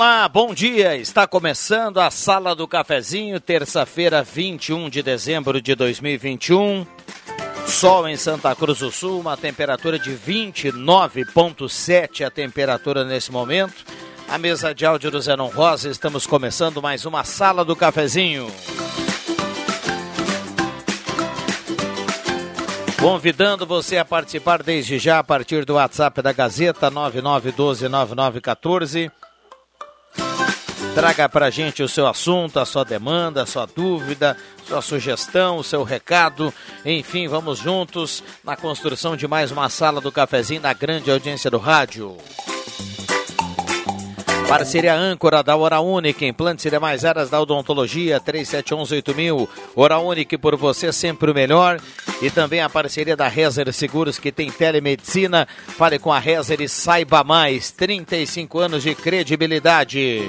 Olá, bom dia. Está começando a Sala do Cafezinho, terça-feira, 21 de dezembro de 2021. Sol em Santa Cruz do Sul, uma temperatura de 29,7 a temperatura nesse momento. A mesa de áudio do Zenon Rosa, estamos começando mais uma Sala do Cafezinho. Convidando você a participar desde já a partir do WhatsApp da Gazeta 99129914. Traga para a gente o seu assunto, a sua demanda, a sua dúvida, sua sugestão, o seu recado. Enfim, vamos juntos na construção de mais uma sala do cafezinho na grande audiência do rádio. Parceria âncora da Hora Única, implantes e demais áreas da odontologia, 37118000. Hora Única por você sempre o melhor. E também a parceria da Rezer Seguros, que tem telemedicina. Fale com a Rezer e saiba mais. 35 anos de credibilidade.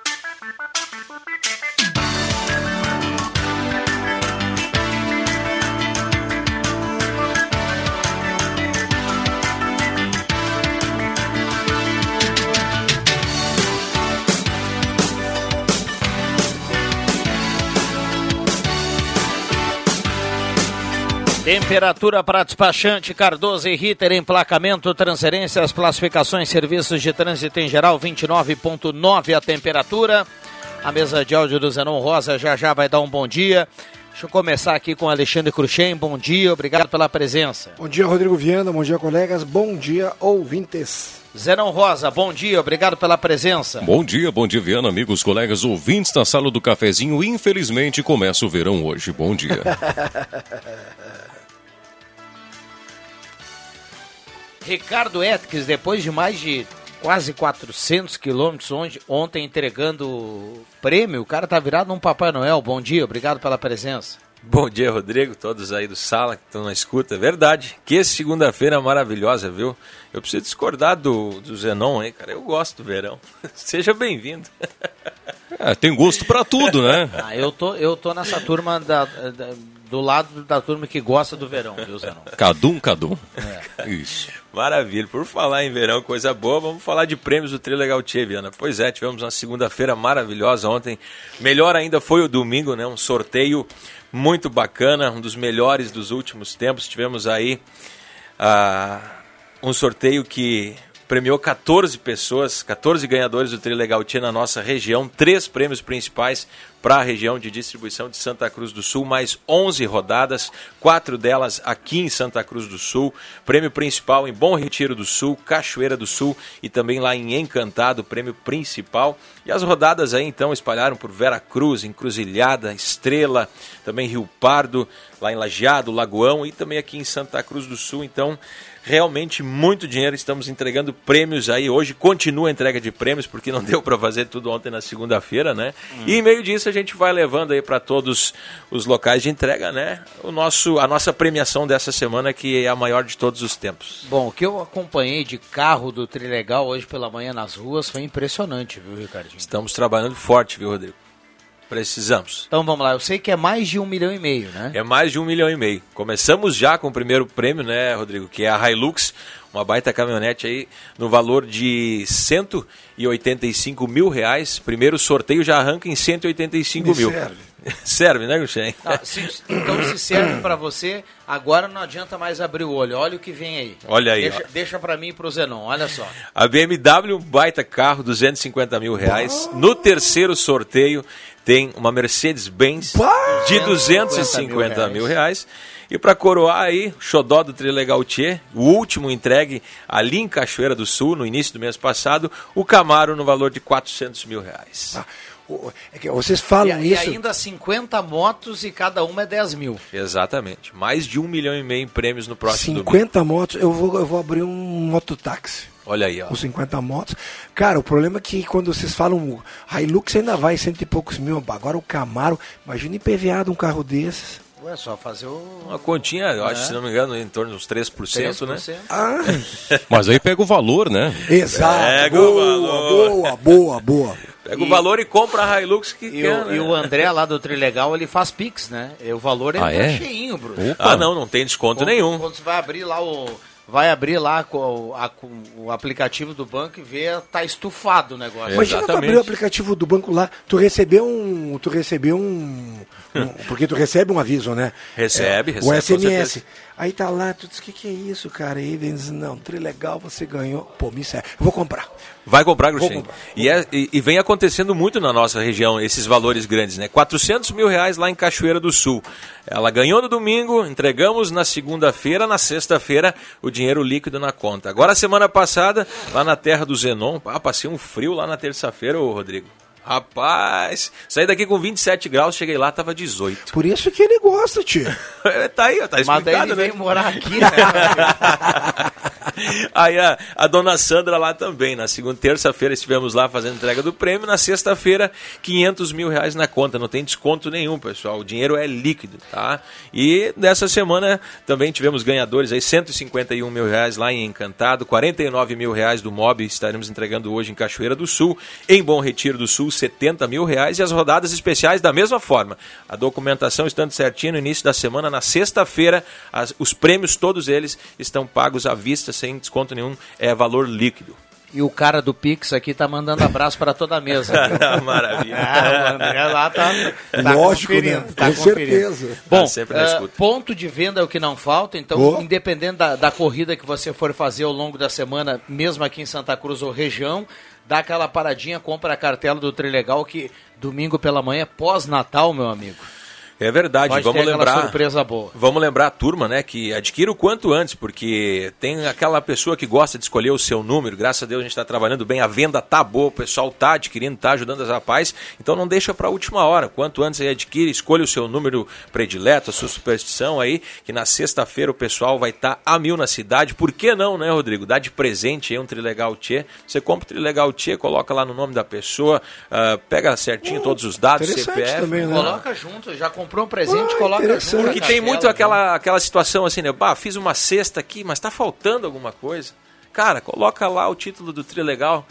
Temperatura para despachante Cardoso e Ritter, emplacamento, transferências, classificações, serviços de trânsito em geral, 29,9 a temperatura. A mesa de áudio do Zenon Rosa já já vai dar um bom dia. Deixa eu começar aqui com Alexandre Cruxem. Bom dia, obrigado pela presença. Bom dia, Rodrigo Viana. Bom dia, colegas. Bom dia, ouvintes. Zenon Rosa, bom dia, obrigado pela presença. Bom dia, bom dia, Viana, amigos, colegas, ouvintes da sala do cafezinho. Infelizmente começa o verão hoje. Bom dia. Ricardo Etques, depois de mais de quase 400 quilômetros ontem entregando o prêmio, o cara tá virado num Papai Noel. Bom dia, obrigado pela presença. Bom dia, Rodrigo, todos aí do sala que estão na escuta. Verdade, que segunda-feira maravilhosa, viu? Eu preciso discordar do, do Zenon aí, cara. Eu gosto do verão. Seja bem-vindo. É, tem gosto para tudo, né? Ah, eu tô, eu tô nessa turma da, da, do lado da turma que gosta do verão, viu, Zenon? Cadum, cadum. É. Isso. Maravilha. Por falar em verão, coisa boa, vamos falar de prêmios do Trio Legal Tchê, Viana. Pois é, tivemos uma segunda-feira maravilhosa ontem. Melhor ainda foi o domingo, né? Um sorteio muito bacana, um dos melhores dos últimos tempos. Tivemos aí uh, um sorteio que premiou 14 pessoas, 14 ganhadores do Trio Legal Tia na nossa região, três prêmios principais para a região de distribuição de Santa Cruz do Sul, mais 11 rodadas, quatro delas aqui em Santa Cruz do Sul. Prêmio principal em Bom Retiro do Sul, Cachoeira do Sul e também lá em Encantado, prêmio principal. E as rodadas aí então espalharam por Vera Cruz, Encruzilhada, Estrela, também Rio Pardo, lá em Lajeado, Lagoão e também aqui em Santa Cruz do Sul. Então, realmente muito dinheiro. Estamos entregando prêmios aí. Hoje continua a entrega de prêmios, porque não deu para fazer tudo ontem na segunda-feira, né? Hum. E em meio disso a gente vai levando aí para todos os locais de entrega, né? O nosso, a nossa premiação dessa semana, que é a maior de todos os tempos. Bom, o que eu acompanhei de carro do Trilegal hoje pela manhã nas ruas foi impressionante, viu, Ricardinho? Estamos trabalhando forte, viu, Rodrigo? Precisamos. Então vamos lá, eu sei que é mais de um milhão e meio, né? É mais de um milhão e meio. Começamos já com o primeiro prêmio, né, Rodrigo? Que é a Hilux, uma baita caminhonete aí, no valor de 185 mil reais. Primeiro sorteio já arranca em 185 Me mil. serve. serve, né, Guxem? Se- então se serve pra você, agora não adianta mais abrir o olho. Olha o que vem aí. Olha aí, Deixa, ó. deixa pra mim e pro Zenon, olha só. A BMW, um baita carro, 250 mil reais. No terceiro sorteio tem uma Mercedes-Benz de 250 250 mil mil reais. E para coroar aí, o xodó do Trilegal Tchê, o último entregue ali em Cachoeira do Sul, no início do mês passado, o Camaro no valor de 400 mil reais. Ah, é que vocês E, falam e isso. ainda 50 motos e cada uma é 10 mil. Exatamente. Mais de um milhão e meio em prêmios no próximo domingo. 50 motos, eu vou, eu vou abrir um mototáxi. Olha aí, ó. Com 50 motos. Cara, o problema é que quando vocês falam Hilux ainda vai cento e poucos mil. Agora o Camaro, imagina IPVA de um carro desses. Ué, só fazer o. Uma continha, eu acho, se não me engano, em torno dos 3%, né? 3%. Ah, Mas aí pega o valor, né? exato. Pega o boa, valor. boa, boa, boa. Pega o E- valor e compra a Hilux que E, quer, o, né? e o André lá do Trilegal, ele faz Pix, né? E o valor Ah, entra é? cheinho, Bruno. Ah, não, não tem desconto Quando- nenhum. Quando você vai abrir lá o. Vai abrir lá com o, a- com o aplicativo do banco e ver, tá estufado o negócio. Imagina tu abrir o aplicativo do banco lá, tu recebeu um. Tu recebeu um. um- porque tu recebe um aviso, né? Recebe, é, recebe, O com SMS. Aí tá lá, tu diz, o que, que é isso, cara? E aí vem diz, não, legal, você ganhou. Pô, me serve. Eu vou comprar. Vai comprar, Gruxem. E, é- e- e vem acontecendo muito na nossa região esses valores grandes, né? 400 mil reais lá em Cachoeira do Sul. Ela ganhou no domingo, entregamos na segunda-feira, na sexta-feira o dinheiro líquido na conta. Agora, semana passada, lá na terra do Zenon, ah, passei um frio lá na terça-feira, ô Rodrigo. Rapaz, saí daqui com 27 graus, cheguei lá, tava 18. Por isso que ele gosta, tio. tá aí, ó, tá Mas daí explicado, ele né? morar aqui, né? Aí a, a dona Sandra lá também. Na segunda, terça-feira estivemos lá fazendo entrega do prêmio. Na sexta-feira, 500 mil reais na conta. Não tem desconto nenhum, pessoal. O dinheiro é líquido, tá? E dessa semana também tivemos ganhadores aí, 151 mil reais lá em Encantado, 49 mil reais do MOB estaremos entregando hoje em Cachoeira do Sul. Em Bom Retiro do Sul, 70 mil reais. E as rodadas especiais da mesma forma. A documentação estando certinha no início da semana, na sexta-feira, os prêmios, todos eles, estão pagos à vista, sem desconto nenhum, é valor líquido. E o cara do Pix aqui tá mandando abraço para toda a mesa. viu? Maravilha. Ah, o André lá tá, tá Lógico, conferindo, né? tá Com conferindo. certeza. Bom, Tá sempre na eh, escuta. ponto de venda é o que não falta, então, Boa. independente da, da corrida que você for fazer ao longo da semana, mesmo aqui em Santa Cruz ou região, dá aquela paradinha, compra a cartela do Trilegal, que domingo pela manhã, pós-Natal, meu amigo. É verdade, Pode vamos lembrar. surpresa boa. Vamos lembrar a turma, né, que adquira o quanto antes, porque tem aquela pessoa que gosta de escolher o seu número. Graças a Deus a gente está trabalhando bem, a venda tá boa, o pessoal tá adquirindo, tá ajudando as rapazes. Então não deixa para a última hora. Quanto antes aí adquire, escolha o seu número predileto, a sua superstição aí, que na sexta-feira o pessoal vai estar a mil na cidade. Por que não, né, Rodrigo? Dá de presente aí um Trilegal Tchê. Você compra o Trilegal Tchê, coloca lá no nome da pessoa, ah, pega certinho todos os dados, CPF. também, né? Coloca junto, já comprou um presente, Ah, coloca junto. Porque tem cartela, muito aquela, aquela situação assim, né? Bah, fiz uma cesta aqui, mas tá faltando alguma coisa. Cara, coloca lá o título do Trilegal.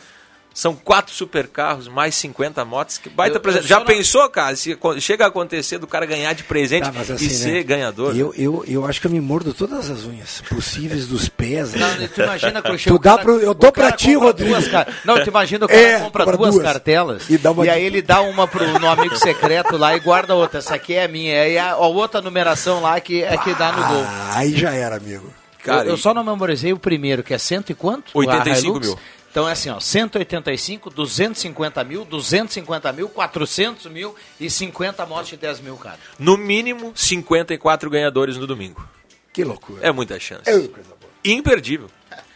São quatro supercarros, mais 50 motos. Que baita Eu- eu presente. só Já não- pensou, cara? Se chega a acontecer do cara ganhar de presente Tá, mas e assim, ser né? ganhador? Eu, eu, eu acho que eu me mordo todas as unhas possíveis dos pés. né? Não, tu imagina que Tu dá pro- eu dou pra ti, Rodrigo. Não, tu imagina o cara É, compra compra duas, duas. cartelas E dá uma e aí ele dá uma pro, no amigo secreto lá e guarda outra. Essa aqui é a minha. E a, a outra numeração lá que é que dá no gol. Ah, aí já era, amigo. Cara, eu, eu só não memorizei o primeiro, que é cento e quanto? 85 A Hilux. mil. Então é assim, ó, 185, 250 mil, 250 mil, 400 mil e 50 motos de 10 mil, cara. No mínimo, 54 ganhadores no domingo. Que loucura. É muita chance. É coisa boa. Imperdível.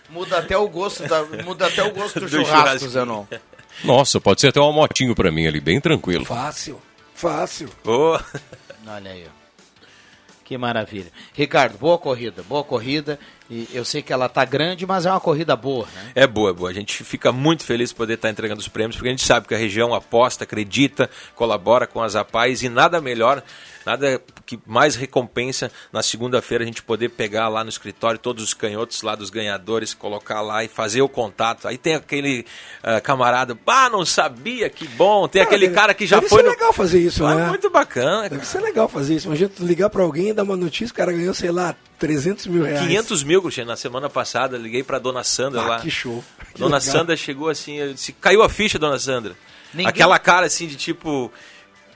Muda até o gosto, da, muda até o gosto do, Do churrasco. Zenon. Nossa, pode ser até uma motinho pra mim ali, bem tranquilo. Fácil, fácil. Ô, Olha aí, ó. Que maravilha. Ricardo, boa corrida, boa corrida. E eu sei que ela tá grande, mas é uma corrida boa, né? É boa, é boa. A gente fica muito feliz de poder estar entregando os prêmios, porque a gente sabe que a região aposta, acredita, colabora com as APAES e nada melhor Nada que mais recompensa na segunda-feira a gente poder pegar lá no escritório todos os canhotos lá dos ganhadores, colocar lá e fazer o contato. Aí tem aquele uh, camarada, ah, não sabia, que bom. Tem aquele cara que já deve foi. Deve ser no... legal fazer isso, ah, né? Muito bacana. Deve cara. ser legal fazer isso. Imagina tu ligar para alguém e dar uma notícia, o cara ganhou, sei lá, 300 mil reais. 500 mil, Cristiano. Na semana passada, liguei para dona Sandra ah, lá. Que show. Que dona legal. Sandra chegou assim, disse, caiu a ficha, dona Sandra. Ninguém... Aquela cara assim de tipo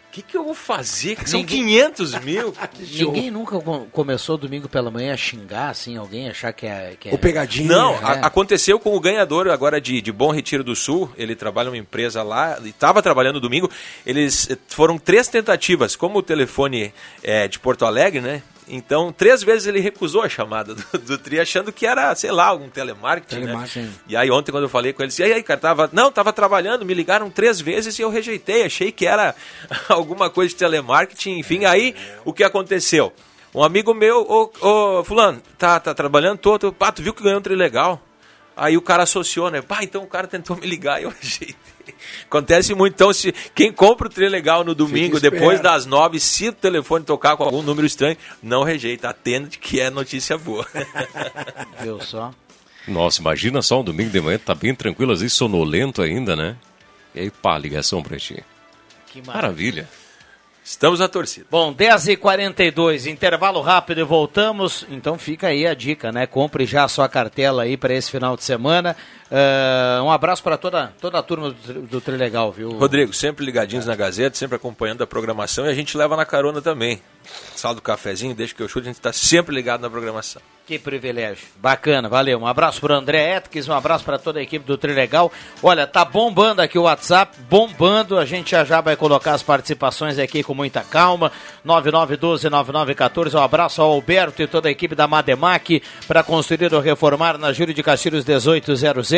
o que, que eu vou fazer? Que são Ninguém... 500 mil. Ninguém nunca começou domingo pela manhã a xingar, assim, alguém achar que é. Que é... O pegadinho. Não, é. a, aconteceu com o ganhador agora de, de Bom Retiro do Sul. Ele trabalha numa empresa lá, e estava trabalhando domingo. Eles eh, foram três tentativas. Como o telefone é de Porto Alegre, né? Então, três vezes ele recusou a chamada do, do Tri, achando que era, sei lá, algum telemarketing, telemarketing. né? E aí ontem, quando eu falei com ele, disse, e aí, cara, tava... Não, tava trabalhando, me ligaram três vezes e eu rejeitei, achei que era alguma coisa de telemarketing, enfim. Aí, o que aconteceu? Um amigo meu, ô, ô fulano, tá, tá trabalhando todo, pá, tu viu que ganhou um Tri legal? Aí o cara associou, né? Pá, então o cara tentou me ligar e eu rejeitei. Acontece muito. Então, se quem compra o trem legal no domingo, depois das nove, se o telefone tocar com algum número estranho, não rejeita. Atende que é notícia boa. Viu só? Nossa, imagina só um domingo de manhã, tá bem tranquilo, às vezes sonolento ainda, né? E aí, pá, ligação pra ti. Que maravilha. maravilha. Estamos na torcida. Bom, 10h42, intervalo rápido e voltamos. Então fica aí a dica, né? Compre já a sua cartela aí para esse final de semana. Uh, um abraço para toda, toda a turma do, do Trilegal, viu? Rodrigo, sempre ligadinhos é. na Gazeta, sempre acompanhando a programação e a gente leva na carona também. Sala do cafezinho, deixa que eu chute, a gente está sempre ligado na programação. Que privilégio. Bacana, valeu. Um abraço para André Etques, um abraço para toda a equipe do Trilegal. Olha, tá bombando aqui o WhatsApp, bombando. A gente já já vai colocar as participações aqui com muita calma. 9912-9914. Um abraço ao Alberto e toda a equipe da Mademac para construir ou reformar na Júlio de Castilhos 1800.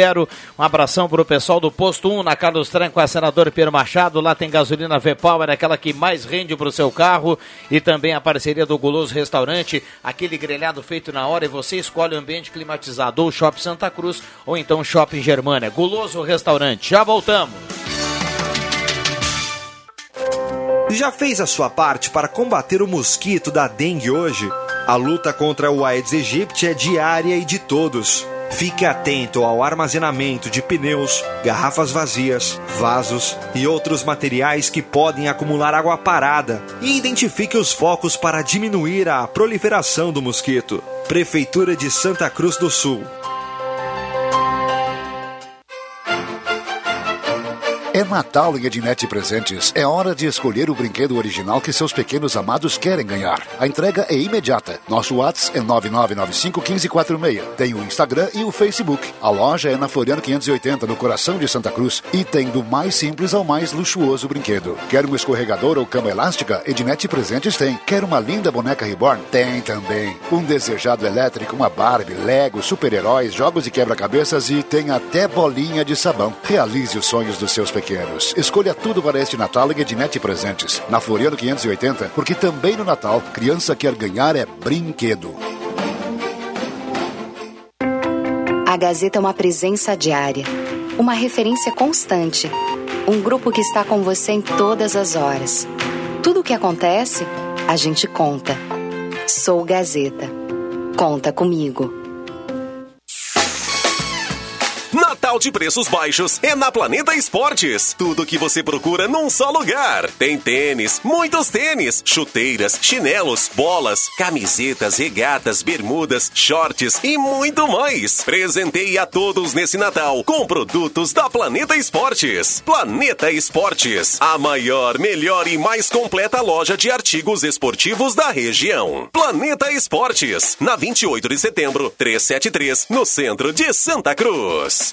Um abração para o pessoal do Posto 1 na Carlos Tranco, a senador Pedro Machado. Lá tem gasolina V-Power, aquela que mais rende para o seu carro. E também a parceria do Guloso Restaurante, aquele grelhado feito na hora e você escolhe o ambiente climatizado ou Shopping Santa Cruz ou então Shopping Germânia. Guloso Restaurante. Já voltamos. Já fez a sua parte para combater o mosquito da dengue hoje? A luta contra o Aedes aegypti é diária e de todos. Fique atento ao armazenamento de pneus, garrafas vazias, vasos e outros materiais que podem acumular água parada e identifique os focos para diminuir a proliferação do mosquito. Prefeitura de Santa Cruz do Sul. Natal em Ednet Presentes. É hora de escolher o brinquedo original que seus pequenos amados querem ganhar. A entrega é imediata. Nosso WhatsApp é 99951546. Tem o Instagram e o Facebook. A loja é na Floriano 580, no coração de Santa Cruz. E tem do mais simples ao mais luxuoso brinquedo. Quer um escorregador ou cama elástica? Ednet Presentes tem. Quer uma linda boneca reborn? Tem também. Um desejado elétrico, uma Barbie, Lego, super-heróis, jogos de quebra-cabeças e tem até bolinha de sabão. Realize os sonhos dos seus pequenos Escolha tudo para este Natal em Ednet Presentes. Na Floriano 580, porque também no Natal, criança quer ganhar é brinquedo. A Gazeta é uma presença diária, uma referência constante, um grupo que está com você em todas as horas. Tudo o que acontece, a gente conta. Sou Gazeta. Conta comigo. De preços baixos é na Planeta Esportes. Tudo que você procura num só lugar. Tem tênis, muitos tênis, chuteiras, chinelos, bolas, camisetas, regatas, bermudas, shorts e muito mais. Presenteie a todos nesse Natal com produtos da Planeta Esportes. Planeta Esportes, a maior, melhor e mais completa loja de artigos esportivos da região. Planeta Esportes, na 28 de setembro, 373, no centro de Santa Cruz.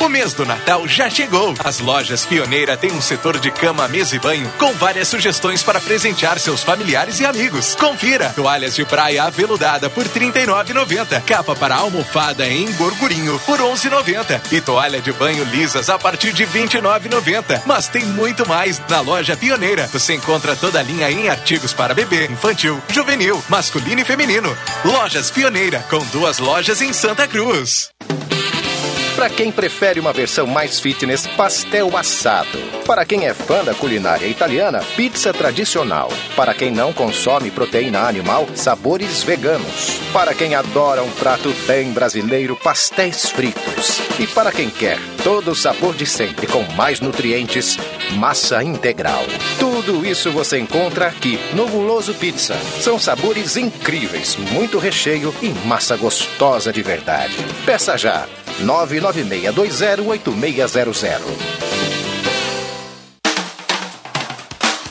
O mês do Natal já chegou. As lojas Pioneira têm um setor de cama, mesa e banho com várias sugestões para presentear seus familiares e amigos. Confira: toalhas de praia aveludada por R$ 39,90, capa para almofada em gorgurinho por R$ 11,90 e toalha de banho lisas a partir de R$ 29,90. Mas tem muito mais na loja Pioneira. Você encontra toda a linha em artigos para bebê, infantil, juvenil, masculino e feminino. Lojas Pioneira, com duas lojas em Santa Cruz. Música para quem prefere uma versão mais fitness, pastel assado. Para quem é fã da culinária italiana, pizza tradicional. Para quem não consome proteína animal, sabores veganos. Para quem adora um prato bem brasileiro, pastéis fritos. E para quem quer todo o sabor de sempre com mais nutrientes, massa integral. Tudo isso você encontra aqui no Guloso Pizza. São sabores incríveis, muito recheio e massa gostosa de verdade. Peça já 996208600.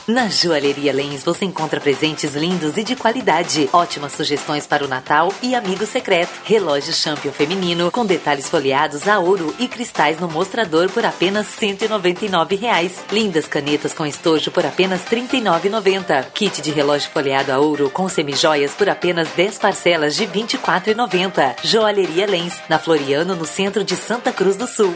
Na Joalheria Lens você encontra presentes lindos e de qualidade. Ótimas sugestões para o Natal e amigo secreto. Relógio Champion feminino com detalhes folheados a ouro e cristais no mostrador por apenas 199 reais. Lindas canetas com estojo por apenas R$ 39,90. Kit de relógio folheado a ouro com semijoias por apenas 10 parcelas de R$ 24,90. Joalheria Lens, na Floriano, no centro de Santa Cruz do Sul.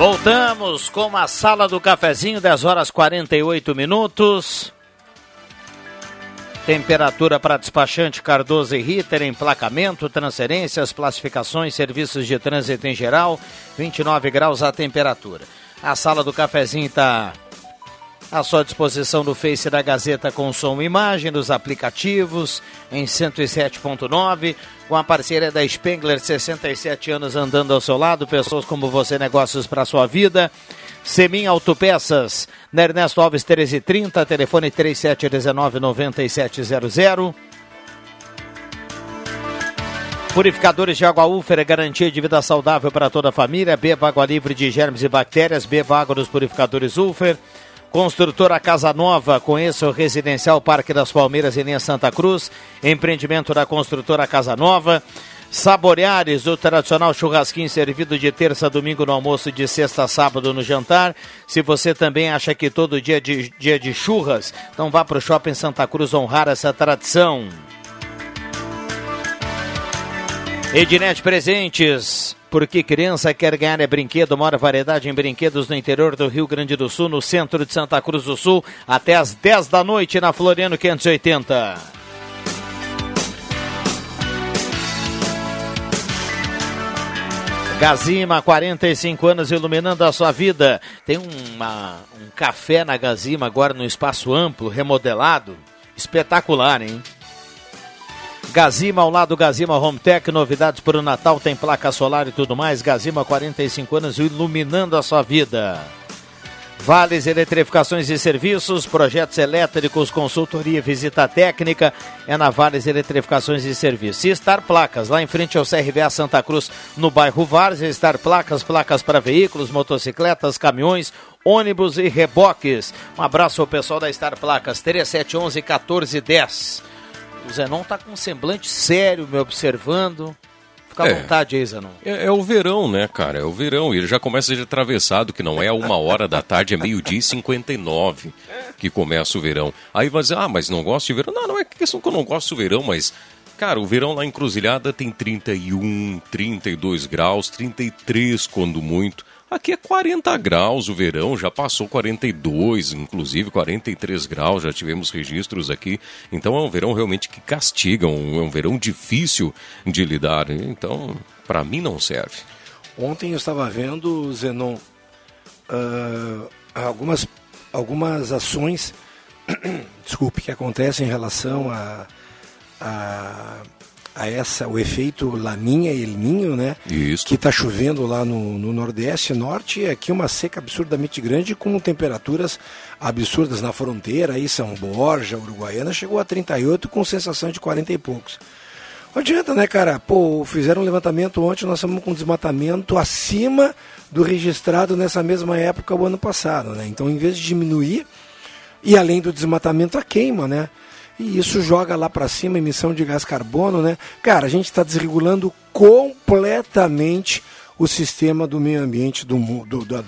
Voltamos com a sala do cafezinho, 10 horas 48 minutos. Temperatura para despachante Cardoso e Ritter, emplacamento, transferências, classificações, serviços de trânsito em geral, 29 graus a temperatura. A sala do cafezinho está à sua disposição no Face da Gazeta com som e imagem, dos aplicativos, em 107.9, com a parceria da Spengler, 67 anos andando ao seu lado, pessoas como você, negócios para sua vida. Semin Autopeças, na Ernesto Alves 1330, telefone 3719-9700. Purificadores de água Ufer, garantia de vida saudável para toda a família. Beba água livre de germes e bactérias. Beba água dos purificadores Ufer. Construtora Casa Nova, conheça o Residencial Parque das Palmeiras em linha Santa Cruz, empreendimento da construtora Casa Nova. Saboreares, o tradicional churrasquinho servido de terça a domingo no almoço e de sexta a sábado no jantar. Se você também acha que todo dia é de, dia de churras, então vá para o Shopping Santa Cruz honrar essa tradição. Ednet Presentes, porque criança quer ganhar é brinquedo, maior variedade em brinquedos no interior do Rio Grande do Sul, no centro de Santa Cruz do Sul, até às 10 da noite na Floriano 580. Gazima, 45 anos iluminando a sua vida. Tem uma, um café na Gazima agora no espaço amplo, remodelado. Espetacular, hein? Gazima ao lado Gazima Home Tech, novidades para o Natal, tem placa solar e tudo mais. Gazima, 45 anos iluminando a sua vida. Vales Eletrificações e Serviços, projetos elétricos, consultoria visita técnica é na Vales Eletrificações e Serviços. E Star Placas, lá em frente ao CRVA Santa Cruz, no bairro Várzea, Star Placas, placas para veículos, motocicletas, caminhões, ônibus e reboques. Um abraço ao pessoal da Star Placas, 3711 1410. O Zenon tá com um semblante sério me observando, Fica à é. vontade aí, Zanon. É, é, o verão, né, cara? É o verão. E ele já começa de atravessado, que não é uma hora da tarde, é meio-dia e 59 que começa o verão. Aí vai dizer, ah, mas não gosto de verão. Não, não é questão que eu não gosto do verão, mas Cara, o verão lá em Cruzilhada tem 31, 32 graus, 33 quando muito. Aqui é 40 graus o verão, já passou 42, inclusive 43 graus, já tivemos registros aqui. Então é um verão realmente que castiga, um, é um verão difícil de lidar. Então, para mim não serve. Ontem eu estava vendo, Zenon, uh, algumas, algumas ações, desculpe, que acontecem em relação a, a a essa o efeito Laninha e El Ninho, né? Isso. Que está chovendo lá no, no Nordeste, Norte, e aqui uma seca absurdamente grande com temperaturas absurdas na fronteira, aí São Borja, Uruguaiana, chegou a 38 com sensação de 40 e poucos. Não adianta, né, cara? Pô, fizeram um levantamento ontem, nós estamos com desmatamento acima do registrado nessa mesma época o ano passado, né? Então, em vez de diminuir, e além do desmatamento, a queima, né? E isso joga lá para cima emissão de gás carbono, né? Cara, a gente está desregulando completamente o sistema do meio ambiente do, do, do,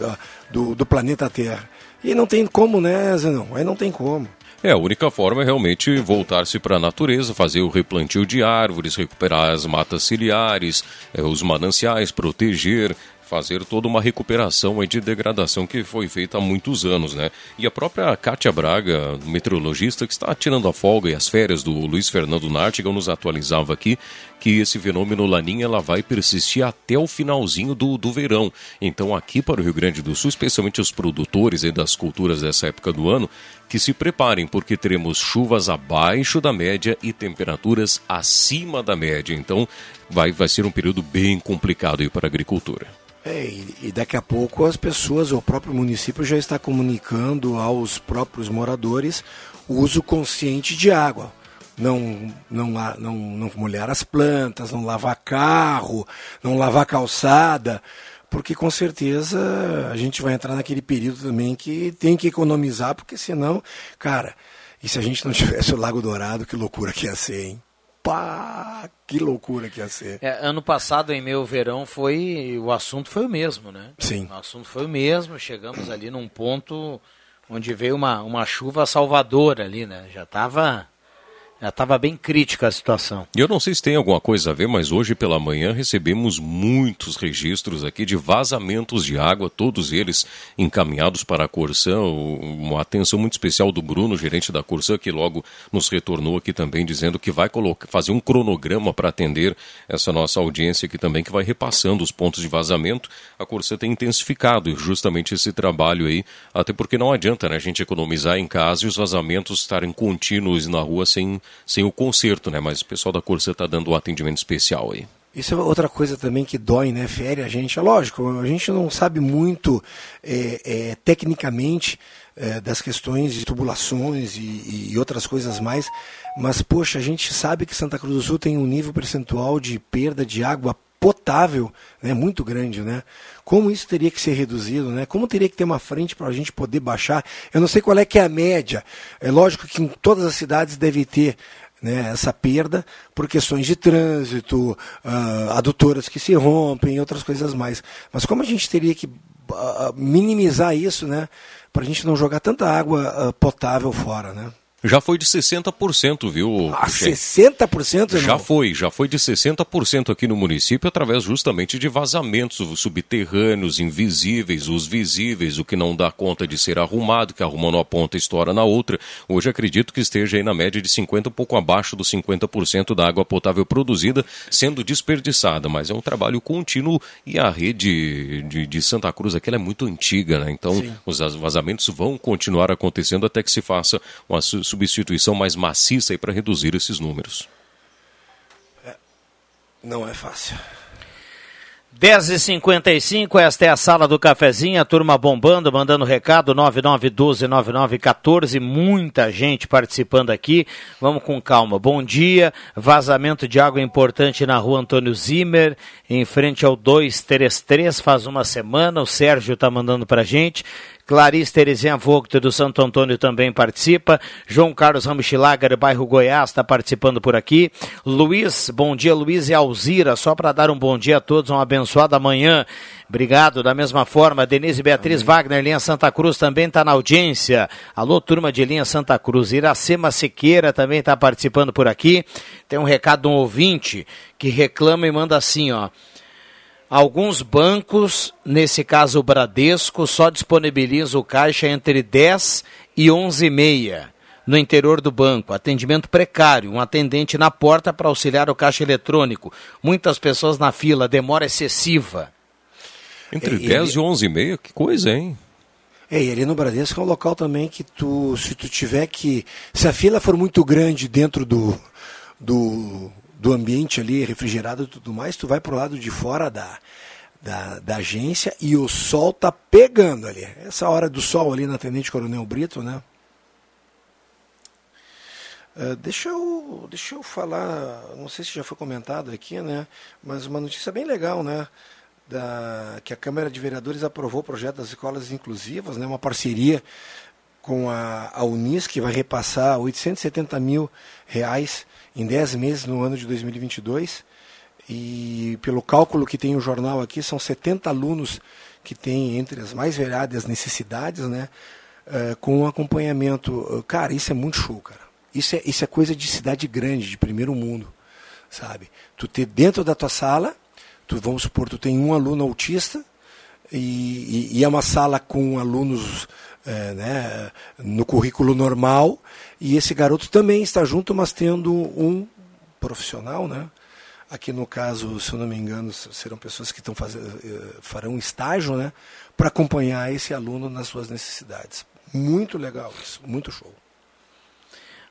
do, do planeta Terra. E não tem como, né, Zenão? Aí não tem como. É, a única forma é realmente voltar-se para a natureza, fazer o replantio de árvores, recuperar as matas ciliares, é, os mananciais, proteger, fazer toda uma recuperação de degradação que foi feita há muitos anos, né? E a própria Kátia Braga, meteorologista, que está tirando a folga e as férias do Luiz Fernando Nartigal, nos atualizava aqui que esse fenômeno Laninha ela vai persistir até o finalzinho do, do verão. Então, aqui para o Rio Grande do Sul, especialmente os produtores das culturas dessa época do ano, que se preparem, porque teremos chuvas abaixo da média e temperaturas acima da média. Então, vai, vai ser um período bem complicado aí para a agricultura. É, e, daqui a pouco as pessoas, o próprio município já está comunicando aos próprios moradores o uso consciente de água. Não, não, não, não molhar as plantas, não lavar carro, não lavar calçada, porque com certeza a gente vai entrar naquele período também que tem que economizar, porque senão, cara, e se a gente não tivesse o Lago Dourado, que loucura que ia ser, hein? Pá, que loucura que ia ser. É, ano passado, em meu verão, foi o assunto foi o mesmo, né? Sim. O assunto foi o mesmo, chegamos ali num ponto onde veio uma, uma chuva salvadora ali, né? Já estava estava bem crítica a situação. E eu não sei se tem alguma coisa a ver, mas hoje pela manhã recebemos muitos registros aqui de vazamentos de água, todos eles encaminhados para a Corsã. Uma atenção muito especial do Bruno, gerente da Corsã, que logo nos retornou aqui também dizendo que vai colocar, fazer um cronograma para atender essa nossa audiência aqui também, que vai repassando os pontos de vazamento. A Corsã tem intensificado justamente esse trabalho aí, até porque não adianta né, a gente economizar em casa e os vazamentos estarem contínuos na rua sem sem o conserto, né? Mas o pessoal da Corsa está dando um atendimento especial aí. Isso é outra coisa também que dói, né? Fere a gente. É lógico, a gente não sabe muito é, é, tecnicamente é, das questões de tubulações e, e, outras coisas mais, mas, poxa, a gente sabe que Santa Cruz do Sul tem um nível percentual de perda de água potável né, muito grande, né? Como isso teria que ser reduzido, né? Como teria que ter uma frente para a gente poder baixar? Eu não sei qual é que é a média. É lógico que em todas as cidades deve ter né, essa perda por questões de trânsito, uh, adutoras que se rompem e outras coisas mais. Mas como a gente teria que uh, minimizar isso, né? Para a gente não jogar tanta água uh, potável fora, né? Já foi de 60%, viu? Ah, 60%? Já foi, já foi de 60% aqui no município através justamente de vazamentos subterrâneos, invisíveis, os visíveis, o que não dá conta de ser arrumado, que arruma numa ponta e estoura na outra. Hoje acredito que esteja aí na média de 50, um pouco abaixo dos 50% da água potável produzida sendo desperdiçada, mas é um trabalho contínuo e a rede de, de Santa Cruz aqui é muito antiga, né? Então Sim. os vazamentos vão continuar acontecendo até que se faça uma substituição mais maciça para reduzir esses números? É, não é fácil. 10h55, esta é a sala do cafezinho, a turma bombando, mandando recado, 9912-9914, muita gente participando aqui, vamos com calma. Bom dia, vazamento de água importante na rua Antônio Zimmer, em frente ao 233, faz uma semana, o Sérgio está mandando pra gente. Clarice Terezinha Vogt do Santo Antônio também participa. João Carlos Ramchilager, bairro Goiás, está participando por aqui. Luiz, bom dia, Luiz e Alzira. Só para dar um bom dia a todos, uma abençoada manhã. Obrigado, da mesma forma. Denise Beatriz Amém. Wagner, linha Santa Cruz, também está na audiência. Alô, turma de linha Santa Cruz. Iracema Sequeira também está participando por aqui. Tem um recado de um ouvinte que reclama e manda assim, ó. Alguns bancos, nesse caso o Bradesco, só disponibilizam o caixa entre 10 e 11 e meia no interior do banco. Atendimento precário, um atendente na porta para auxiliar o caixa eletrônico. Muitas pessoas na fila, demora excessiva. Entre é, 10 e 11 e meia, que coisa, hein? É, e ali no Bradesco é um local também que tu, se tu tiver que, se a fila for muito grande dentro do, do, do ambiente ali refrigerado e tudo mais, tu vai pro lado de fora da, da, da, agência e o sol tá pegando ali. Essa hora do sol ali na Tenente Coronel Brito, né? Uh, deixa, eu, deixa eu falar, não sei se já foi comentado aqui, né? Mas uma notícia bem legal, né? Da, que a Câmara de Vereadores aprovou o projeto das escolas inclusivas, né? Uma parceria com a, a Unis, que vai repassar 870 mil reais em 10 meses no ano de 2022. E pelo cálculo que tem o jornal aqui, são 70 alunos que têm entre as mais variadas necessidades, né? Uh, com acompanhamento. Cara, isso é muito show, cara. Isso é, isso é coisa de cidade grande, de primeiro mundo, sabe? Tu ter dentro da tua sala, tu, vamos supor, tu tem um aluno autista e, e, e é uma sala com alunos é, né, no currículo normal e esse garoto também está junto, mas tendo um profissional, né? Aqui no caso, se eu não me engano, serão pessoas que estão fazendo, eh, farão estágio, né, para acompanhar esse aluno nas suas necessidades. Muito legal isso, muito show.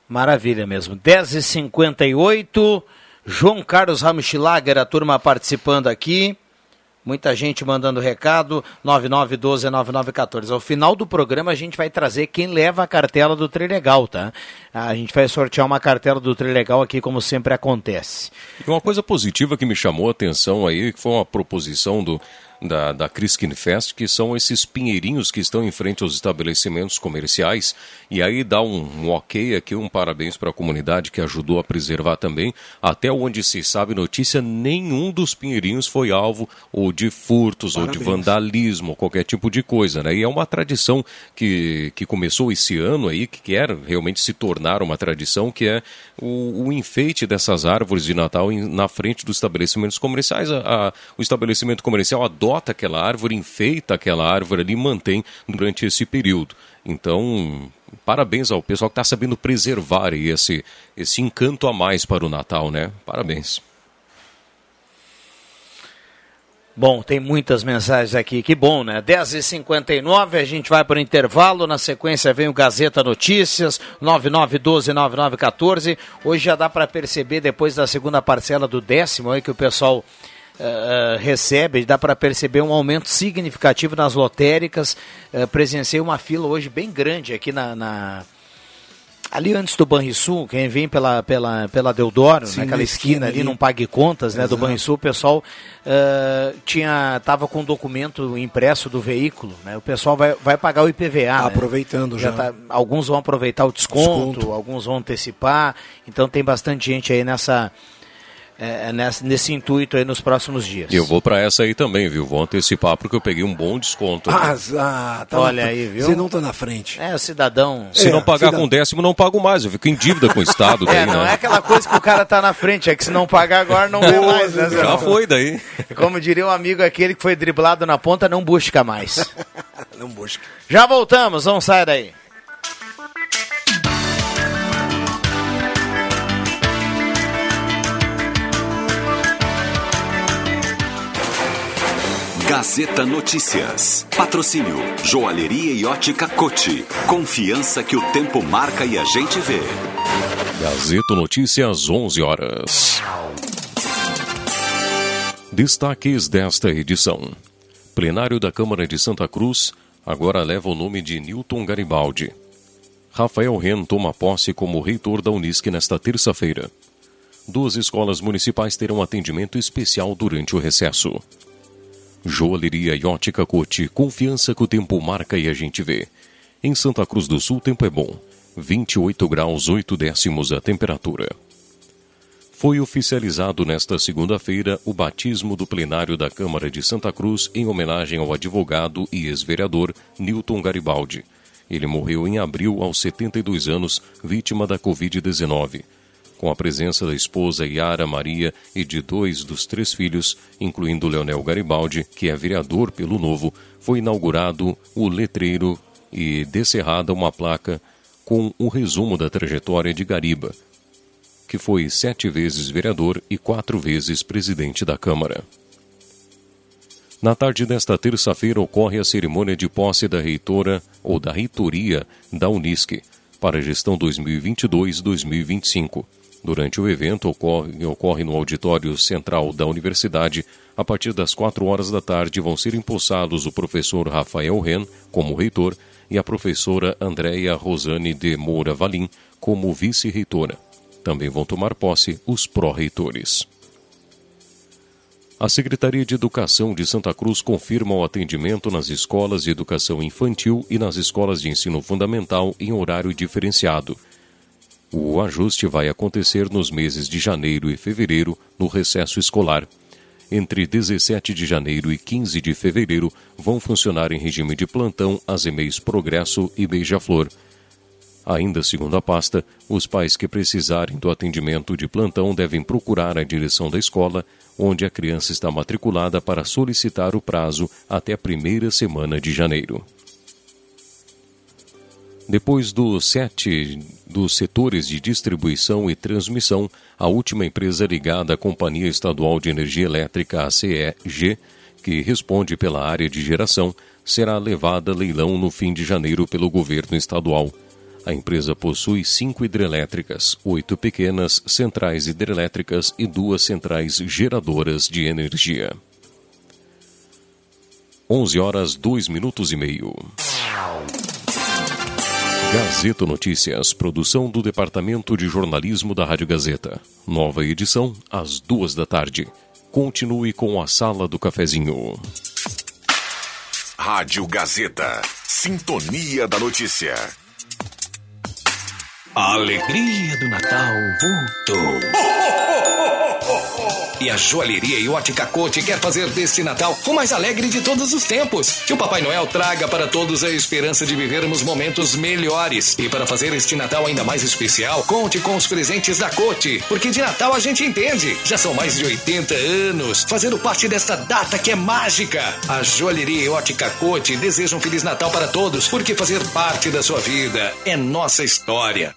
Maravilha mesmo. 10h58, João Carlos Ramschlager, a turma participando aqui. Muita gente mandando recado, 9912-9914. Ao final do programa a gente vai trazer quem leva a cartela do Trilegal, tá? A gente vai sortear uma cartela do Trilegal aqui, como sempre acontece. E uma coisa positiva que me chamou a atenção aí, que foi uma proposição do da, da Criskin Fest, que são esses pinheirinhos que estão em frente aos estabelecimentos comerciais. E aí dá um, um ok aqui, um parabéns para a comunidade que ajudou a preservar também. Até onde se sabe notícia, nenhum dos pinheirinhos foi alvo ou de furtos parabéns. ou de vandalismo, qualquer tipo de coisa. Né? E é uma tradição que, que começou esse ano aí, que quer realmente se tornar uma tradição, que é o, o enfeite dessas árvores de Natal em, na frente dos estabelecimentos comerciais. A, a, o estabelecimento comercial adora adota aquela árvore, enfeita aquela árvore ali e mantém durante esse período. Então, parabéns ao pessoal que está sabendo preservar esse, esse encanto a mais para o Natal, né? Parabéns. Bom, tem muitas mensagens aqui, que bom, né? 10h59, a gente vai para o intervalo, na sequência vem o Gazeta Notícias, 9912-9914. Hoje já dá para perceber, depois da segunda parcela do décimo, aí que o pessoal uh, recebe, dá para perceber um aumento significativo nas lotéricas. Uh, presenciei uma fila hoje bem grande aqui na, na ali antes do Banrisul, quem vem pela, pela, pela Deodoro, Sim, naquela esquina, esquina ali, ali, não pague contas, né, do Banrisul, o pessoal uh, tinha tava com o documento impresso do veículo, né? O pessoal vai, vai pagar o IPVA, tá né? aproveitando já. já tá, alguns vão aproveitar o desconto, desconto, alguns vão antecipar, então tem bastante gente aí nessa é, é, nesse, nesse, intuito aí nos próximos dias. Eu vou para essa aí também, viu? Vou antecipar porque eu peguei um bom desconto. Ah, ah tá Olha aí, viu? Você não tá na frente. É, o cidadão. Se é, não pagar cidadão. com décimo, não pago mais. Eu fico em dívida com o Estado. Daí, é, não né? é aquela coisa que o cara tá na frente, é que se não pagar agora não vê mais, né? Já foi daí. Como diria um amigo aquele que foi driblado na ponta, não busca mais. não busca. Já voltamos, vamos sair daí. Gazeta Notícias. Patrocínio Joalheria e Ótica Cote. Confiança que o tempo marca e a gente vê. Gazeta Notícias, 11 horas. Destaques desta edição. Plenário da Câmara de Santa Cruz agora leva o nome de Newton Garibaldi. Rafael Ren toma posse como reitor da Unisc nesta terça-feira. Duas escolas municipais terão atendimento especial durante o recesso. Joalheria e ótica Cote, confiança que o tempo marca e a gente vê. Em Santa Cruz do Sul, tempo é bom. 28 graus 8 décimos a temperatura. Foi oficializado nesta segunda-feira o batismo do plenário da Câmara de Santa Cruz em homenagem ao advogado e ex-vereador Newton Garibaldi. Ele morreu em abril aos 72 anos, vítima da Covid-19 com a presença da esposa Yara Maria e de dois dos três filhos, incluindo Leonel Garibaldi, que é vereador pelo Novo, foi inaugurado o letreiro e descerrada uma placa com um resumo da trajetória de Gariba, que foi sete vezes vereador e quatro vezes presidente da Câmara. Na tarde desta terça-feira ocorre a cerimônia de posse da reitora ou da reitoria da Unisc para a gestão 2022-2025. Durante o evento, ocorre, ocorre no auditório central da universidade. A partir das quatro horas da tarde, vão ser empossados o professor Rafael Ren como reitor e a professora Andréia Rosane de Moura Valim como vice-reitora. Também vão tomar posse os pró-reitores. A Secretaria de Educação de Santa Cruz confirma o atendimento nas escolas de educação infantil e nas escolas de ensino fundamental em horário diferenciado. O ajuste vai acontecer nos meses de janeiro e fevereiro, no recesso escolar. Entre 17 de janeiro e 15 de fevereiro vão funcionar em regime de plantão as EMEIs Progresso e Beija-Flor. Ainda segundo a pasta, os pais que precisarem do atendimento de plantão devem procurar a direção da escola onde a criança está matriculada para solicitar o prazo até a primeira semana de janeiro. Depois dos sete dos setores de distribuição e transmissão, a última empresa ligada à Companhia Estadual de Energia Elétrica, ACEG, que responde pela área de geração, será levada a leilão no fim de janeiro pelo governo estadual. A empresa possui cinco hidrelétricas, oito pequenas centrais hidrelétricas e duas centrais geradoras de energia. 11 horas 2 minutos e meio. Gazeta Notícias, produção do Departamento de Jornalismo da Rádio Gazeta. Nova edição, às duas da tarde. Continue com a Sala do Cafezinho. Rádio Gazeta. Sintonia da Notícia. A alegria do Natal voltou. E a joalheria e ótica Cote quer fazer deste Natal o mais alegre de todos os tempos. Que o Papai Noel traga para todos a esperança de vivermos momentos melhores. E para fazer este Natal ainda mais especial, conte com os presentes da Cote. Porque de Natal a gente entende. Já são mais de 80 anos fazendo parte desta data que é mágica. A joalheria e ótica Cote desejam um Feliz Natal para todos, porque fazer parte da sua vida é nossa história.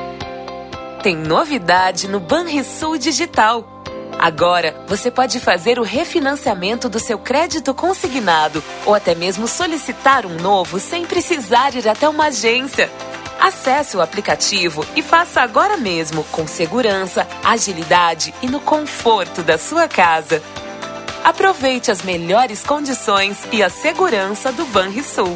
Tem novidade no Banrisul Digital. Agora, você pode fazer o refinanciamento do seu crédito consignado ou até mesmo solicitar um novo sem precisar ir até uma agência. Acesse o aplicativo e faça agora mesmo com segurança, agilidade e no conforto da sua casa. Aproveite as melhores condições e a segurança do Banrisul.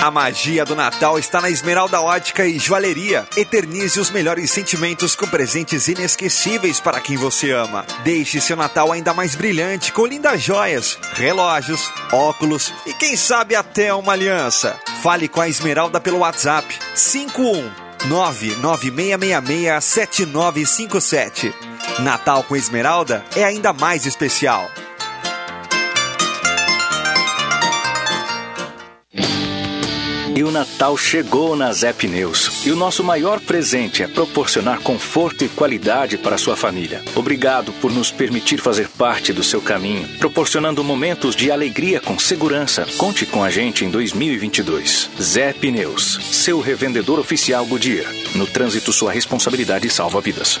A magia do Natal está na Esmeralda Ótica e Joalheria. Eternize os melhores sentimentos com presentes inesquecíveis para quem você ama. Deixe seu Natal ainda mais brilhante com lindas joias, relógios, óculos e quem sabe até uma aliança. Fale com a Esmeralda pelo WhatsApp 51 996667957. Natal com Esmeralda é ainda mais especial. E o Natal chegou na Zé Pneus. E o nosso maior presente é proporcionar conforto e qualidade para sua família. Obrigado por nos permitir fazer parte do seu caminho, proporcionando momentos de alegria com segurança. Conte com a gente em 2022. Zé Pneus, seu revendedor oficial Goodyear. No trânsito, sua responsabilidade salva vidas.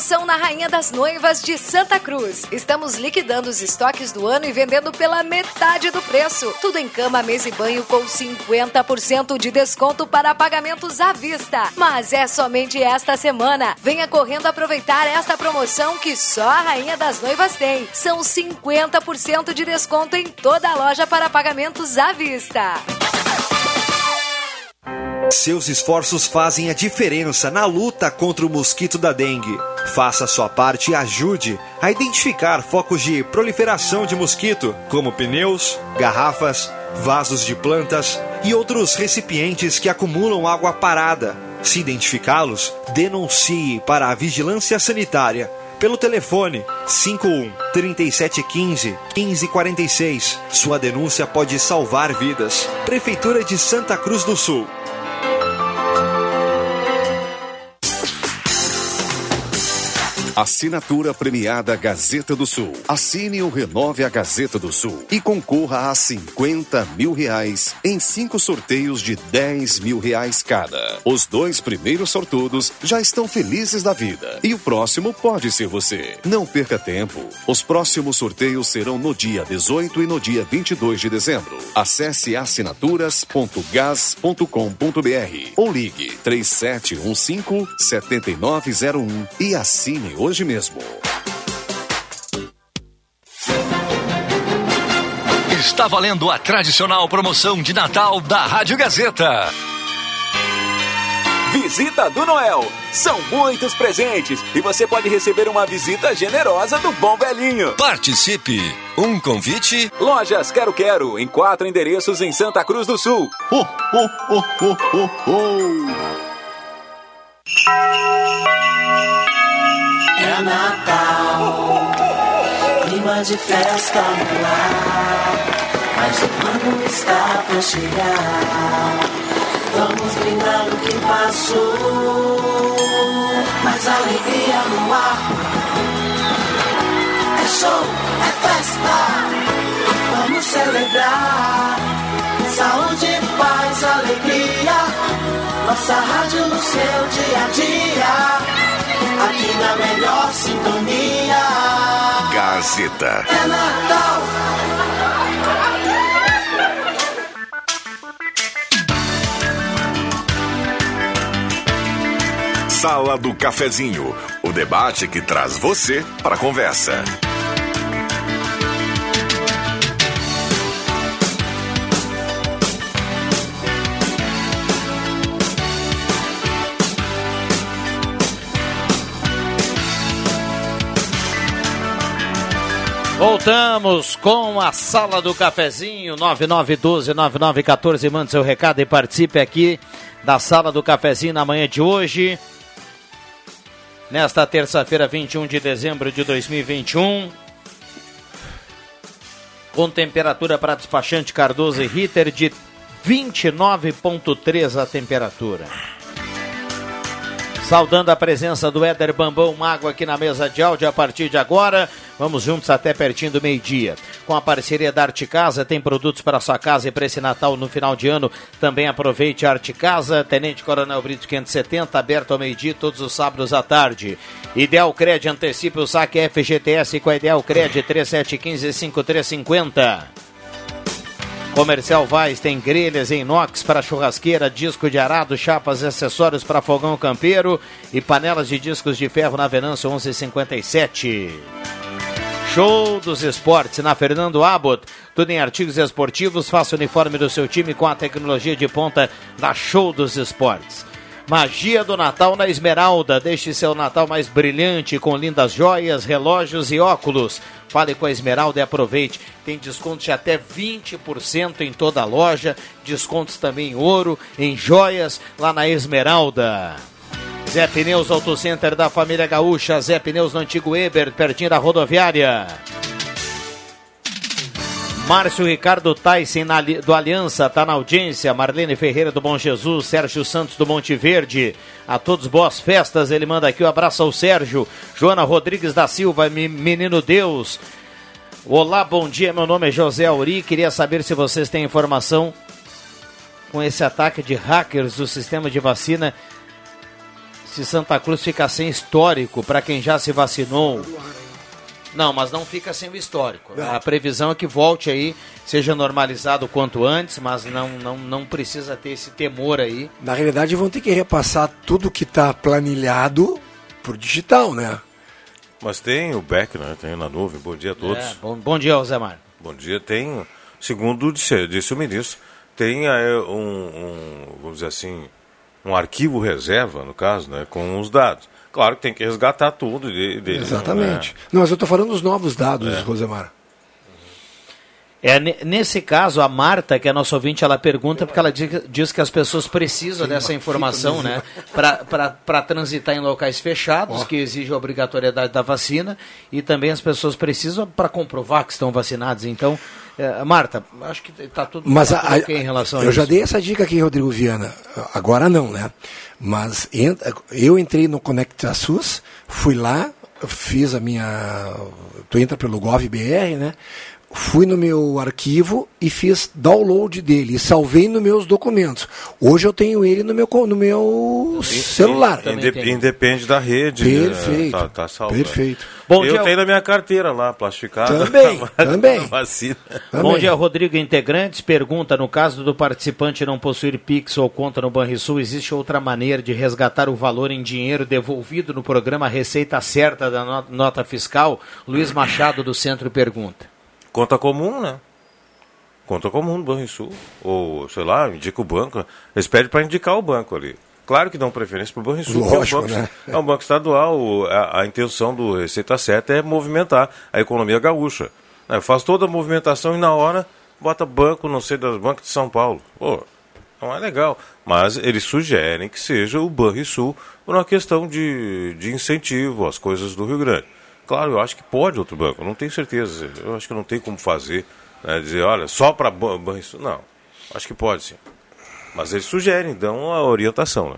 promoção na Rainha das Noivas de Santa Cruz. Estamos liquidando os estoques do ano e vendendo pela metade do preço. Tudo em cama, mesa e banho com 50% de desconto para pagamentos à vista. Mas é somente esta semana. Venha correndo aproveitar esta promoção que só a Rainha das Noivas tem. São 50% de desconto em toda a loja para pagamentos à vista. Seus esforços fazem a diferença na luta contra o mosquito da dengue. Faça sua parte e ajude a identificar focos de proliferação de mosquito, como pneus, garrafas, vasos de plantas e outros recipientes que acumulam água parada. Se identificá-los, denuncie para a Vigilância Sanitária pelo telefone 51 3715 1546. Sua denúncia pode salvar vidas. Prefeitura de Santa Cruz do Sul. Assinatura premiada Gazeta do Sul. Assine ou renove a Gazeta do Sul e concorra a 50 mil reais em cinco sorteios de 10 mil reais cada. Os dois primeiros sortudos já estão felizes da vida e o próximo pode ser você. Não perca tempo. Os próximos sorteios serão no dia 18 e no dia 22 de dezembro. Acesse assinaturas.gas.com.br ou ligue 3715 7901 e assine hoje mesmo. Está valendo a tradicional promoção de Natal da Rádio Gazeta. Visita do Noel. São muitos presentes e você pode receber uma visita generosa do Bom Velhinho. Participe. Um convite. Lojas Quero Quero, em quatro endereços em Santa Cruz do Sul. Ho, ho, ho, ho, ho, ho. Natal, clima de festa no ar, mas o ano está pra chegar. Vamos brindar o que passou, mais alegria no ar. É show, é festa, vamos celebrar. Saúde, paz, alegria, nossa rádio no seu dia a dia aqui na melhor sintonia. Gazeta. É Natal. Sala do Cafezinho, o debate que traz você para a conversa. Voltamos com a sala do cafezinho 99129914 mande seu recado e participe aqui da sala do cafezinho na manhã de hoje. Nesta terça-feira, 21 de dezembro de 2021. Com temperatura para despachante Cardoso e Ritter de 29,3 a temperatura. Saudando a presença do Éder Bambão Mago aqui na mesa de áudio a partir de agora. Vamos juntos até pertinho do meio-dia. Com a parceria da Arte Casa, tem produtos para sua casa e para esse Natal no final de ano. Também aproveite a Arte Casa, Tenente Coronel Brito 570, aberto ao meio-dia todos os sábados à tarde. Ideal Cred antecipe o saque FGTS com a Ideal Cred 3715-5350. Comercial Vaz tem grelhas em inox para churrasqueira, disco de arado, chapas e acessórios para fogão campeiro e panelas de discos de ferro na Venâncio 1157. Show dos Esportes na Fernando Abbott. Tudo em artigos esportivos. Faça o uniforme do seu time com a tecnologia de ponta da Show dos Esportes. Magia do Natal na Esmeralda. Deixe seu Natal mais brilhante com lindas joias, relógios e óculos. Fale com a Esmeralda e aproveite. Tem descontos de até 20% em toda a loja. Descontos também em ouro, em joias, lá na Esmeralda. Zé Pneus Auto Center da família Gaúcha. Zé Pneus no antigo Eber, pertinho da rodoviária. Márcio Ricardo Tyson do Aliança está na audiência. Marlene Ferreira do Bom Jesus, Sérgio Santos do Monte Verde. A todos boas festas. Ele manda aqui o um abraço ao Sérgio. Joana Rodrigues da Silva, Menino Deus. Olá, bom dia. Meu nome é José Auri. Queria saber se vocês têm informação com esse ataque de hackers do sistema de vacina. Se Santa Cruz fica sem histórico para quem já se vacinou. Não, mas não fica sem o histórico. Não. A previsão é que volte aí, seja normalizado o quanto antes, mas não, não, não precisa ter esse temor aí. Na realidade, vão ter que repassar tudo que está planilhado por digital, né? Mas tem o Beck, né? Tem na nuvem. Bom dia a todos. É, bom, bom dia, José Mário. Bom dia. Tem, segundo disse, disse o ministro, tem aí um, um, vamos dizer assim, um arquivo reserva, no caso, né? Com os dados. Claro que tem que resgatar tudo dele. Exatamente. Né? Não, mas eu estou falando dos novos dados, é. Rosemar. É, nesse caso, a Marta, que é nossa ouvinte, ela pergunta porque ela diz, diz que as pessoas precisam Sim, dessa informação, né? Para transitar em locais fechados, oh. que exige a obrigatoriedade da vacina, e também as pessoas precisam para comprovar que estão vacinados. Então, é, Marta, acho que está tudo, Mas tá tudo a, okay em relação a eu isso. Eu já dei essa dica aqui, Rodrigo Viana. Agora não, né? Mas eu entrei no Conecta SUS, fui lá, fiz a minha. Tu entra pelo GovBR, né? Fui no meu arquivo e fiz download dele e salvei nos meus documentos. Hoje eu tenho ele no meu, no meu celular. Independe, independe da rede. Né? Perfeito. Tá, tá salvo, Perfeito. Bom eu dia, tenho na minha carteira lá, plastificada. Também, também. Vacina. também. Bom dia, Rodrigo Integrantes. Pergunta, no caso do participante não possuir Pix ou conta no Banrisul, existe outra maneira de resgatar o valor em dinheiro devolvido no programa Receita Certa da Nota Fiscal? Luiz Machado, do Centro, pergunta. Conta comum, né? Conta comum do Banrisul. Ou, sei lá, indica o banco. Eles pedem para indicar o banco ali. Claro que dão preferência para o Banrisul, Lógico, é um, banco, né? é um banco estadual. A, a, intenção do Receita Certa é movimentar a economia gaúcha. Né? Faz toda a movimentação e na hora bota banco, não sei, das bancos de São Paulo. Pô, não é legal. Mas eles sugerem que seja o Banrisul por uma questão de, de incentivo às coisas do Rio Grande. Claro, eu acho que pode outro banco, não tenho certeza. Eu acho que não tem como fazer, né, dizer, olha, só para banco. Não, acho que pode sim. Mas eles sugerem, dão a orientação, né?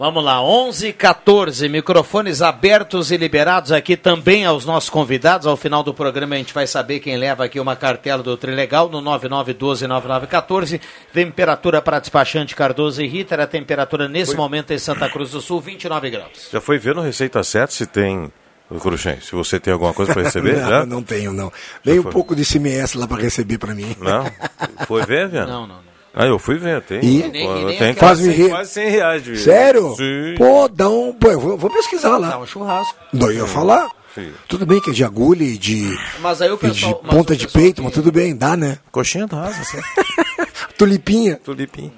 Vamos lá, 11 14 microfones abertos e liberados aqui também aos nossos convidados. Ao final do programa a gente vai saber quem leva aqui uma cartela do Trilegal no 99129914. Temperatura para despachante Cardoso e Ritter. A temperatura nesse foi... momento em Santa Cruz do Sul, 29 graus. Já foi ver no Receita Certa se tem Cruxem, se você tem alguma coisa para receber, não, já? não tenho, não. Dei um pouco de CMS lá para receber para mim. Não? Foi ver, Viana? Não, não, não. Ah, eu fui ver, tem. E, e nem, tem quase, 100, quase 100 reais de Sério? Sim. Pô, dá um. Pô, eu vou, vou pesquisar lá. Dá um churrasco. Não ia falar. Sim. Tudo bem que é de agulha e de, mas aí o pessoal, de ponta de peito, tem... mas tudo bem, dá, né? Coxinha da asa, assim. Tulipinha. Tulipinha.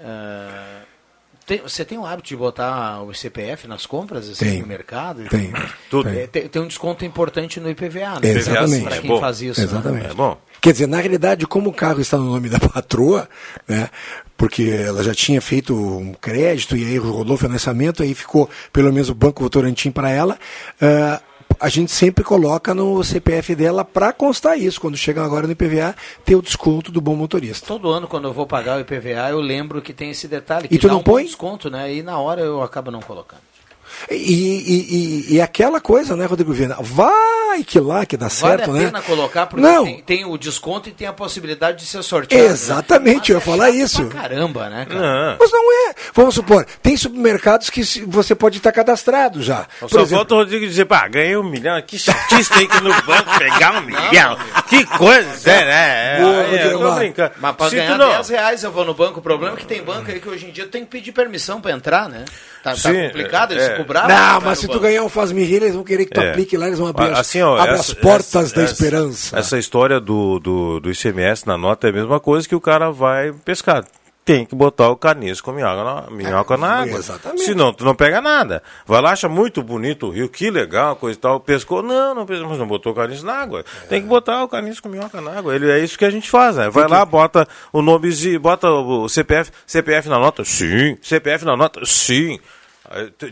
É. Uh, Tem- você tem o hábito de botar o CPF nas compras assim, Tem. no mercado? Tem. Tudo. Tem. tem. tem um desconto importante no IPVA, né? Exatamente. Para quem faz isso. né? Exatamente. É bom. Quer dizer, na realidade, como o carro está no nome da patroa, né, porque ela já tinha feito um crédito e aí rolou o financiamento, aí ficou pelo menos o Banco Votorantim para ela, ah, a gente sempre coloca no CPF dela para constar isso. Quando chega agora no IPVA, ter o desconto do bom motorista. Todo ano, quando eu vou pagar o IPVA, eu lembro que tem esse detalhe. E tu não um põe? desconto, né? E na hora eu acabo não colocando. E, e, e- e aquela coisa, né, Rodrigo Viana? Vai que lá que dá certo, vale a né? pena colocar, porque Não. tem, tem o desconto e tem a possibilidade de ser sorteado. né? Exatamente, eu ia falar isso. Caramba, né, cara? Mas não é. Vamos supor, tem supermercados que você pode estar cadastrado já. Só Por exemplo, falta o Rodrigo dizer, pá, ganhei um milhão. Que chatice tem que ir no banco pegar um milhão. Que coisa, é, né? Boa, É, eu tô brincando. Mas para Se ganhar não- 10 reais eu vou no banco. O problema é que tem banco aí que hoje em dia tem que pedir permissão para entrar, né? Tá, tá complicado, eles é. cobraram. Não, mas se tu ganhar um faz-me rir, eles vão querer que tu É. aplique lá, eles vão abrir, as- Assim, ó, abre essa- as portas essa- da essa- esperança. Essa história do, do, do ICMS na nota é a mesma coisa que o cara vai pescar. Tem que botar o canisco com minhoca na, minhoca na água. exatamente. Senão tu não pega nada. Vai lá, acha muito bonito o rio, que legal, coisa e tal. Pescou, não, não pescou, mas não botou o canisco na água. Tem que botar o canisco com minhoca na água. Ele, é isso que a gente faz, né? Vai lá, bota o nomezinho, bota o CPF, CPF na nota, sim. CPF na nota, sim.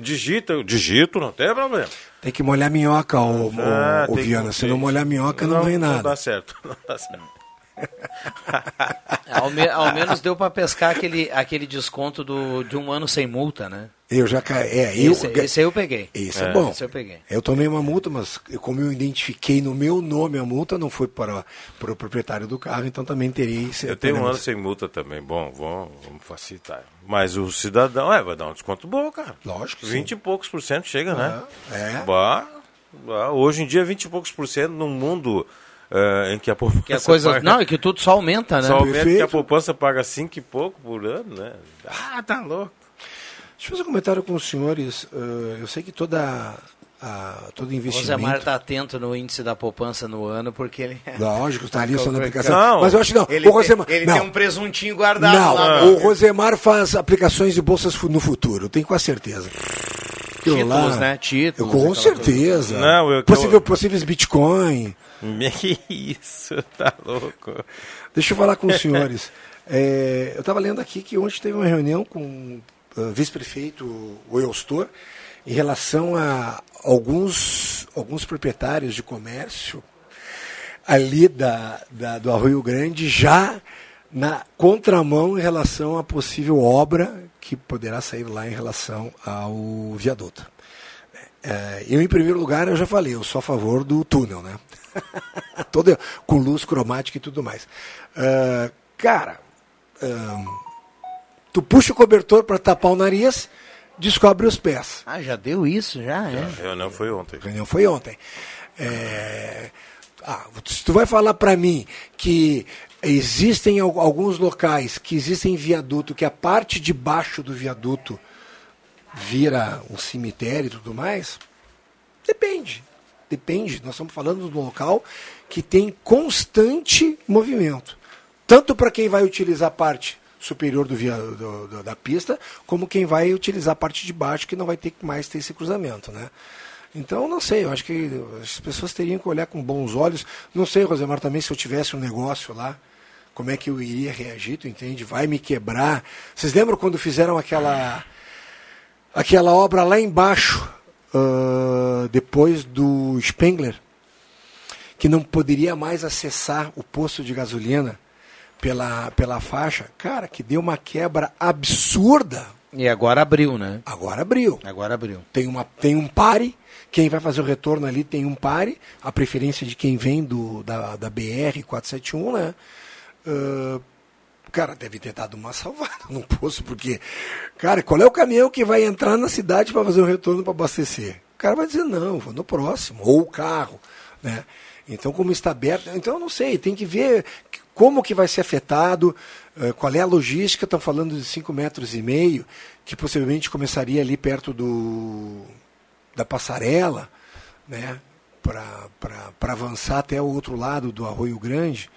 Digita, eu digito, não tem problema. Tem que molhar minhoca, ô- Ah, tem que- Viana. Se não molhar minhoca, não, Não, vem Não nada. dá certo, não dá certo. Ao, me- ao menos deu para pescar aquele, aquele desconto do, de um ano sem multa, né? Eu já caí. É, eu, Esse, esse aí eu peguei. Esse é, bom. Esse eu peguei. Eu tomei uma multa, mas eu- como eu identifiquei no meu nome a multa, não foi para, para o proprietário do carro, então também teria esse. Eu tenho um ano sem multa também. Bom, vamos, vamos facilitar. Mas o cidadão, é, vai dar um desconto bom, cara. Lógico. sim. 20 e poucos por cento chega, né? É. Bah, bah, hoje em dia, 20 e poucos por cento num mundo eh, em que a poupança. Que a coisa. paga- Não, é que tudo só aumenta, né? Só aumenta que a Perfeito. poupança paga 5 e pouco por ano, né? Ah, tá louco. Deixa eu fazer um comentário com os senhores. eh, eu sei que toda, a, todo O investimento. Rosemar está atento no índice da poupança no ano, porque ele. Lógico, está ali só na aplicação. Não, mas eu acho que não. Ele, o Rosemar, tem, ele não. tem um presuntinho guardado Não, lá. o Rosemar faz aplicações de bolsas no futuro, eu tenho quase certeza. Títulos, né? Títulos, Eu, com certeza. Não, eu- Possível, eu- Possíveis Bitcoin. Que isso, tá louco. Deixa eu falar com os senhores. É, eu estava lendo aqui que ontem teve uma reunião com o vice-prefeito o Eustor em relação a alguns, alguns proprietários de comércio ali da, da- do Arroio Grande já na contramão em relação à possível obra que poderá sair lá em relação ao viaduto. É, eu, em primeiro lugar, eu já falei, eu sou a favor do túnel, né? Todo com luz cromática e tudo mais. Ah, cara, ah, tu puxa o cobertor para tapar o nariz, descobre os pés. Ah, já deu isso, já, é. A reunião foi ontem. A reunião foi ontem. É, ah, se tu vai falar para mim que existem al- alguns locais que existem viaduto, que a parte de baixo do viaduto vira um cemitério e tudo mais, depende. Depende. Nós estamos falando de um local que tem constante movimento. Tanto para quem vai utilizar a parte superior do via, do- do- da pista, como quem vai utilizar a parte de baixo, que não vai ter que mais ter esse cruzamento. Né? Então, não sei, eu acho que as pessoas teriam que olhar com bons olhos. Não sei, Rosemar, também se eu tivesse um negócio lá, como é que eu iria reagir, tu entende? Vai me quebrar. Vocês lembram quando fizeram aquela, aquela obra lá embaixo, ah, depois do Spengler, que não poderia mais acessar o posto de gasolina pela, pela faixa? Cara, que deu uma quebra absurda. E agora abriu, né? Agora abriu. Agora abriu. Tem, uma, tem um pare, quem vai fazer o retorno ali tem um pare, a preferência de quem vem do, da, da BR-471, né? Ah, cara, deve ter dado uma salvada no poço, porque, cara, qual é o caminhão que vai entrar na cidade para fazer o retorno para abastecer? O cara vai dizer, não, vou no próximo, ou o carro, né? Então, como está aberto, então eu não sei, tem que ver como que vai ser afetado, eh, qual é a logística, estão falando de 5 metros e meio, que possivelmente começaria ali perto do da passarela, né, para avançar até o outro lado do Arroio Grande.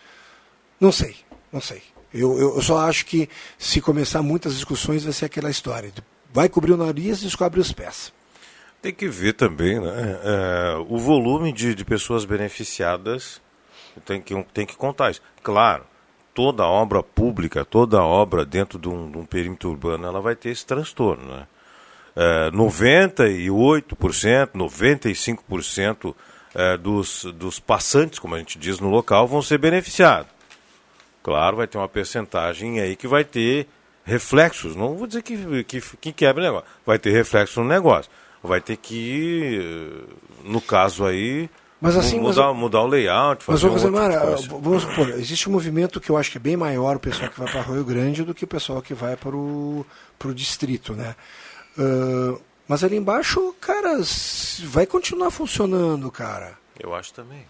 Não sei, não sei. Eu, eu, só acho que se começar muitas discussões vai ser aquela história. Vai cobrir o nariz e descobre os pés. Tem que ver também né, é, o volume de, de pessoas beneficiadas. Tem que, tem que contar isso. Claro, toda obra pública, toda obra dentro de um, de um perímetro urbano, ela vai ter esse transtorno. Né? É, 98%, 95% é, dos, dos passantes, como a gente diz no local, vão ser beneficiados. Claro, vai ter uma percentagem aí que vai ter reflexos. Não vou dizer que, que, que quebra o negócio. Vai ter reflexo no negócio. Vai ter que, no caso aí, Mas assim, mudar, mas- mudar o layout, Mas, fazer ô, um tipo coisa. vamos supor, existe um movimento que eu acho que é bem maior o pessoal que vai para Rio Grande do que o pessoal que vai para o distrito, né? Ah, mas ali embaixo, cara, vai continuar funcionando, cara. Eu acho também.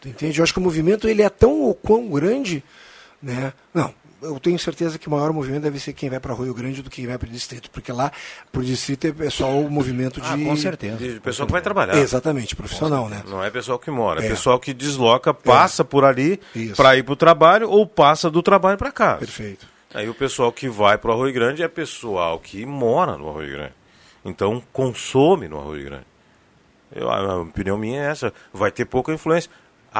Tu entende? Eu acho que o movimento ele é tão ou quão grande, né? Não, eu tenho certeza que o maior movimento deve ser quem vai para Rio Grande do que quem vai para o distrito, porque lá para o distrito é só o movimento de Ah, com certeza. De pessoal que vai trabalhar. Exatamente, profissional, né? Não é pessoal que mora, é, É. pessoal que desloca, passa por ali para ir para o trabalho ou passa do trabalho para casa. Perfeito. Aí o pessoal que vai para o Arroio Grande é pessoal que mora no Arroio Grande. Então consome no Arroio Grande. Eu, a a opinião minha é essa. Vai ter pouca influência.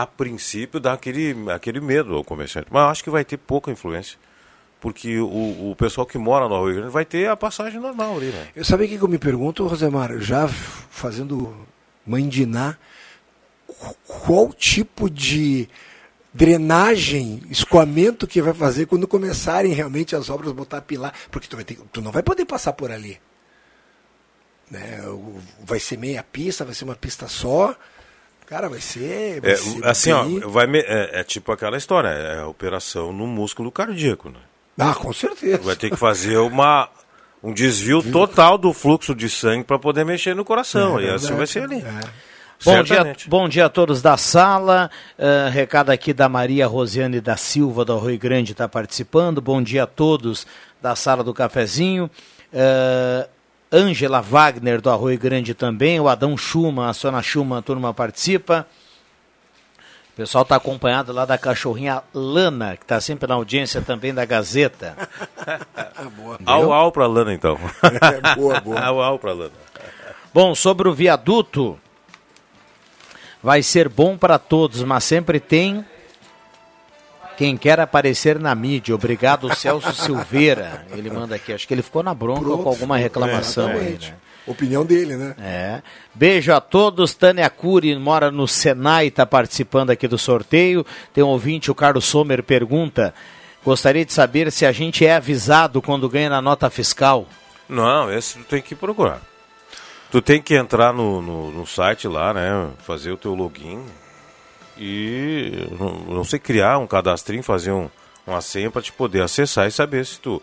A princípio dá aquele, aquele medo ao comerciante. Mas acho que vai ter pouca influência. Porque o, o pessoal que mora no Arroio Grande vai ter a passagem normal ali, né? Eu sabia que eu me pergunto, Rosemar, já fazendo mandiná, qu- qual tipo de drenagem, escoamento que vai fazer quando começarem realmente as obras botar pilar, porque tu, vai ter, tu não vai poder passar por ali. Né? Vai ser meia pista, vai ser uma pista só. Cara, vai ser. vai É, ser assim, ó, bem- vai me- é, é tipo aquela história, é a operação no músculo cardíaco, né? Ah, com certeza. Vai ter que fazer uma, um desvio total do fluxo de sangue para poder mexer no coração. É e assim verdade. vai ser ali. Bom dia, bom dia a todos da sala. Ah, recado aqui da Maria Rosiane da Silva, do Arroio Grande, está participando. Bom dia a todos da sala do cafezinho. Ah, Ângela Wagner, do Arroio Grande também. O Adão Schumann, a Sona Schumann, a turma participa. O pessoal está acompanhado lá da cachorrinha Lana, que está sempre na audiência também da Gazeta. Au, au pra Lana, então. É, boa, boa. au, au pra Lana. Bom, sobre o viaduto, vai ser bom para todos, mas sempre tem quem quer aparecer na mídia. Obrigado, Celso Silveira. Ele manda aqui, acho que ele ficou na bronca Pronto. com alguma reclamação É, aí, né? Opinião dele, né? É. Beijo a todos. Tânia Cury mora no Senai, está participando aqui do sorteio. Tem um ouvinte, o Carlos Sommer, pergunta: gostaria de saber se a gente é avisado quando ganha na nota fiscal. Não, esse tu tem que procurar. Tu tem que entrar no, no, no site lá, né? Fazer o teu login e não, sei criar um cadastrinho, fazer um, uma senha para te poder acessar e saber se tu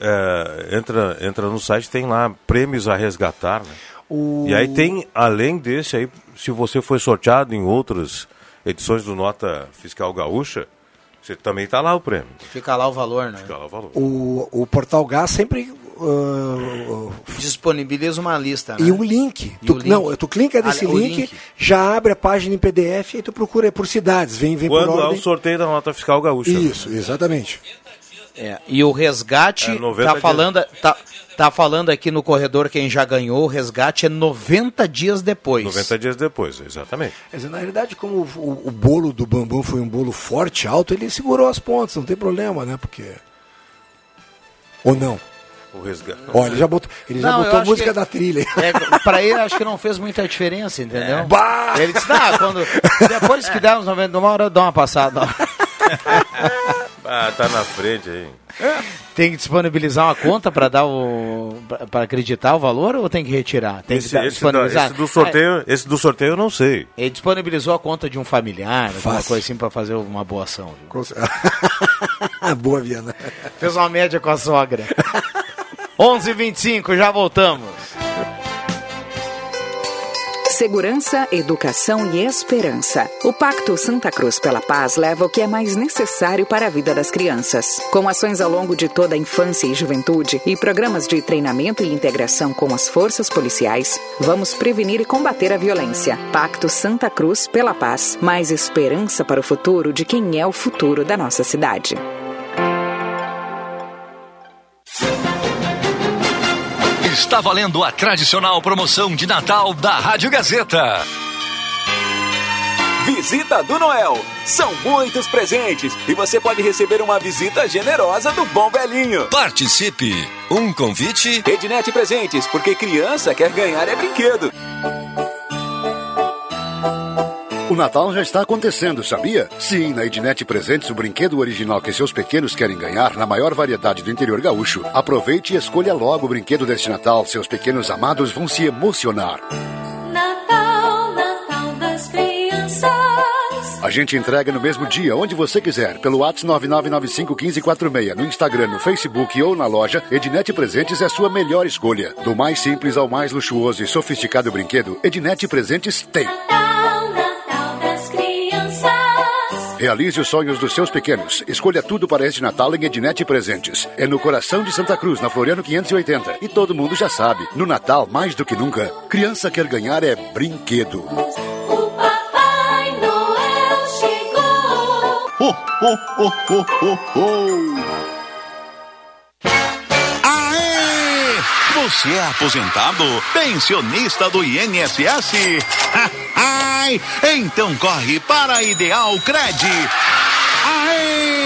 é, entra, entra no site, tem lá prêmios a resgatar, né? O- E aí tem, além desse aí, se você foi sorteado em outras edições do Nota Fiscal Gaúcha, você também tá lá o prêmio. Fica lá o valor, né? Fica lá o valor. O, o Portal Gás sempre ah, Disponibiliza uma lista, né? E um link. E Tu, o link. Não, tu clica nesse Ah, o link, link. já abre a página em PDF e tu procura por cidades. Vem, vem Quando por é o ordem. sorteio da Nota Fiscal Gaúcha. Isso, exatamente. É, e o resgate, É, 90 tá falando, tá, tá falando aqui no corredor quem já ganhou, o resgate é 90 dias depois. 90 dias depois, exatamente. Dizer, na realidade, como o, o- o bolo do bambam foi um bolo forte, alto, ele segurou as pontas, não tem problema, né? Porque. Ou não? O resgate. Olha, ele já botou, ele já Não, eu botou música que- da trilha. É, pra ele acho que não fez muita diferença, entendeu? Bah! Ele disse, ah, quando, depois que der uns 90, uma hora eu dou uma passada. Ah, tá na frente aí. Tem que disponibilizar uma conta para dar o para acreditar o valor ou tem que retirar? Tem Esse, que dar- esse da- esse do sorteio, esse do sorteio eu não sei. Ele disponibilizou a conta de um familiar, alguma Fácil. coisa assim para fazer uma boa ação. viu? Boa, Viana. Fez uma média com a sogra. 11:25 já voltamos. Segurança, educação e esperança. O Pacto Santa Cruz pela Paz leva o que é mais necessário para a vida das crianças. Com ações ao longo de toda a infância e juventude e programas de treinamento e integração com as forças policiais, vamos prevenir e combater a violência. Pacto Santa Cruz pela Paz. Mais esperança para o futuro de quem é o futuro da nossa cidade. Tá valendo a tradicional promoção de Natal da Rádio Gazeta. Visita do Noel. São muitos presentes e você pode receber uma visita generosa do Bom Velhinho. Participe! Um convite. Ednet Presentes, porque criança quer ganhar é brinquedo. O Natal já está acontecendo, sabia? Sim, na Ednet Presentes, o brinquedo original que seus pequenos querem ganhar na maior variedade do interior gaúcho. Aproveite e escolha logo o brinquedo deste Natal. Seus pequenos amados vão se emocionar. Natal, Natal das crianças. A gente entrega no mesmo dia, onde você quiser, pelo WhatsApp 99951546, no Instagram, no Facebook ou na loja, Ednet Presentes é a sua melhor escolha. Do mais simples ao mais luxuoso e sofisticado brinquedo, Ednet Presentes tem. Natal. Realize os sonhos dos seus pequenos. Escolha tudo para este Natal em Ednet Presentes. É no coração de Santa Cruz, na Floriano 580. E todo mundo já sabe, no Natal, mais do que nunca, criança quer ganhar é brinquedo. O Papai Noel chegou. Ho, ho, ho, ho, ho, ho. Aê! Você é aposentado? Pensionista do INSS? Ai, então corre para a Ideal Cred. Aê!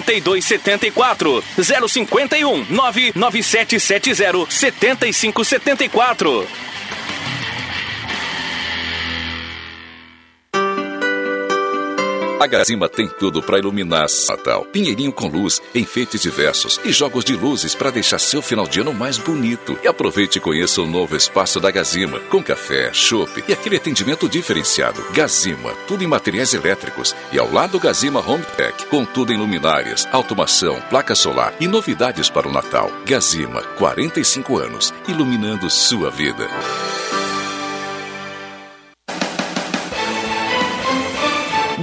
8274 051 99770 7574. A Gazima tem tudo para iluminar Natal. Pinheirinho com luz, enfeites diversos e jogos de luzes para deixar seu final de ano mais bonito. E aproveite e conheça o novo espaço da Gazima, com café, chopp e aquele atendimento diferenciado. Gazima, tudo em materiais elétricos. E ao lado Gazima Home Tech, com tudo em luminárias, automação, placa solar e novidades para o Natal. Gazima, 45 anos, iluminando sua vida.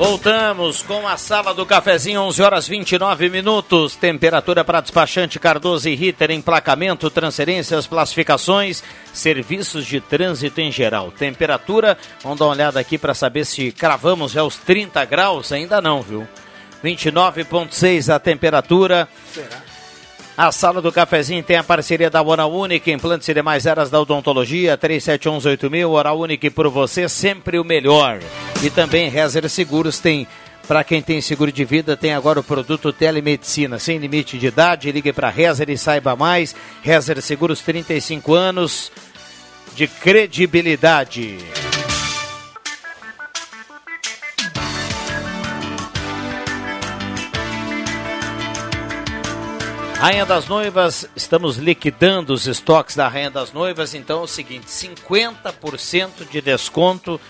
Voltamos com a sala do cafezinho, 11 horas 29 minutos. Temperatura para despachante Cardoso e Ritter, emplacamento, transferências, classificações, serviços de trânsito em geral. Temperatura, vamos dar uma olhada aqui para saber se cravamos já os 30 graus. Ainda não, viu? 29,6 a temperatura. Será? A sala do cafezinho tem a parceria da Hora Única, implantes e demais áreas da odontologia, 37118000, Hora Única por você, sempre o melhor. E também Rezer Seguros tem, para quem tem seguro de vida, tem agora o produto Telemedicina, sem limite de idade, ligue para Rezer e saiba mais. Rezer Seguros, 35 anos de credibilidade. Rainha das Noivas, estamos liquidando os estoques da Rainha das Noivas, então é o seguinte, 50% de desconto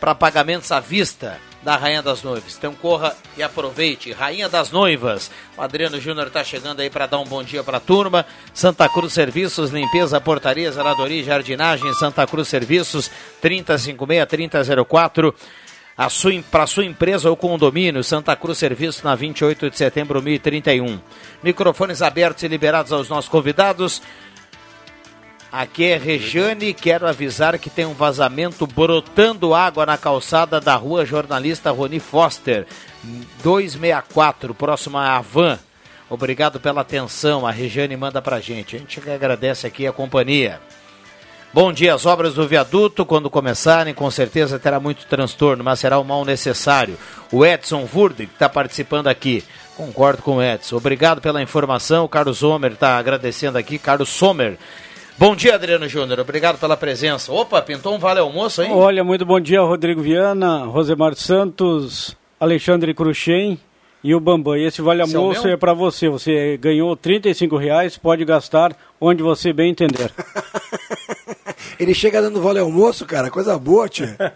para pagamentos à vista da Rainha das Noivas. Então corra e aproveite. Rainha das Noivas. O Adriano Júnior está chegando aí para dar um bom dia para a turma. Santa Cruz Serviços, limpeza, portaria, zeladoria jardinagem. Santa Cruz Serviços, 3056-3004. Para sua empresa ou condomínio, Santa Cruz Serviço na 28 de setembro 1031. Microfones abertos e liberados aos nossos convidados. Aqui é Rejane, quero avisar que tem um vazamento brotando água na calçada da rua jornalista Roni Foster, 264, próximo à Avan. Obrigado pela atenção, a Rejane manda pra gente. A gente agradece aqui a companhia. Bom dia, as obras do viaduto, quando começarem, com certeza terá muito transtorno, mas será o mal necessário. O Edson Vurde, que está participando aqui, concordo com o Edson. Obrigado pela informação, o Carlos Sommer está agradecendo aqui, Carlos Sommer. Bom dia, Adriano Júnior, obrigado pela presença. Opa, pintou um vale almoço, hein? Olha, muito bom dia, Rodrigo Viana, Rosemar Santos, Alexandre Cruxem e o Bambam. E esse vale é almoço meu? é para você. Você ganhou 35 reais, pode gastar onde você bem entender. Ele chega dando vale almoço, cara, coisa boa, tia.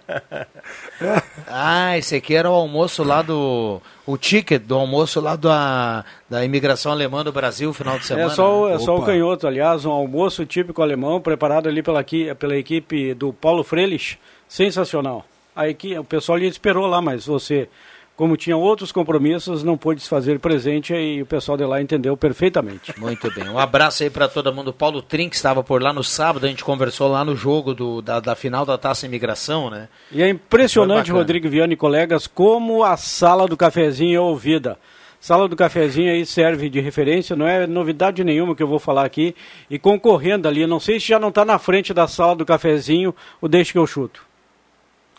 Ah, esse aqui era o almoço lá do. O ticket do almoço lá da, da imigração alemã do Brasil, final de semana. É só, o- é só o canhoto, aliás, um almoço típico alemão, preparado ali pela, pela equipe do Paulo Frelich, sensacional. A equipe, o pessoal lhe esperou lá, mas você, como tinha outros compromissos, não pôde se fazer presente e o pessoal de lá entendeu perfeitamente. Muito bem. Um abraço aí para todo mundo. Paulo Trin, que estava por lá no sábado, a gente conversou lá no jogo do, da, da final da Taça Imigração, né? E é impressionante. Rodrigo Viana e colegas, como a sala do cafezinho é ouvida. Sala do cafezinho aí serve de referência, não é novidade nenhuma que eu vou falar aqui. E concorrendo ali, não sei se já não está na frente da sala do cafezinho o Deixa que eu chuto.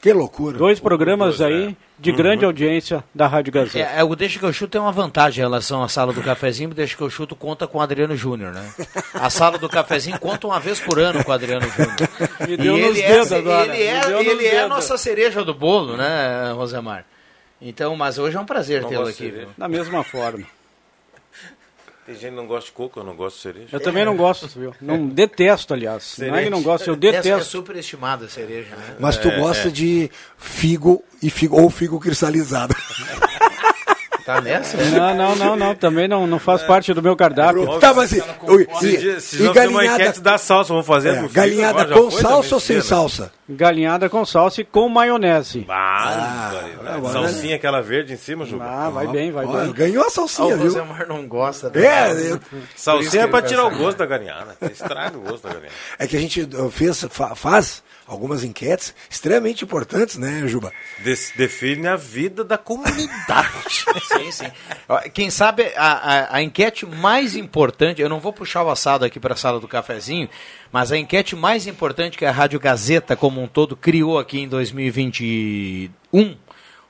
Que loucura. Dois programas aí de Uhum. grande audiência da Rádio Gazeta. É, é, o Deixa que eu chuto tem uma vantagem em relação à sala do cafezinho, o Deixa que eu chuto conta com o Adriano Júnior, né? A sala do cafezinho conta uma vez por ano com o Adriano Júnior. Me E deu nos ele dedos é, agora, ele é, ele é a nossa cereja do bolo, né, Rosemar? Então, mas hoje é um prazer tê-lo aqui. viu? Da mesma forma. Tem gente que não gosta de coco, eu não gosto de cereja. Eu também não gosto, viu? Não, detesto, aliás. Não é que não gosto, eu É, é detesto. superestimada a cereja, né? Mas tu É, gosta de figo e figo ou figo cristalizado. Tá nessa? Não, não, não, não. Também não, não faz parte do meu cardápio. Tá, mas e, e, esses e dias tem uma galinhada, enquete da salsa, vamos fazer. é, galinhada já com salsa ou sem né? salsa? Galinhada com salsa e com maionese. Ah, agora- salsinha aquela verde em cima, Juba. Ah, vai bem, vai Olha, bem. ganhou a Ah, salsinha, o viu? Rosemar não gosta. É, né? eu- Salsinha é pra tirar o gosto da galinhada. Estraga o gosto da galinhada. É que a gente fez, fa- faz algumas enquetes extremamente importantes, né, Juba? Des- define a vida da comunidade. Sim, sim. Quem sabe a, a, a enquete mais importante, eu não vou puxar o assado aqui para a sala do cafezinho, mas a enquete mais importante que a Rádio Gazeta como um todo criou aqui em 2021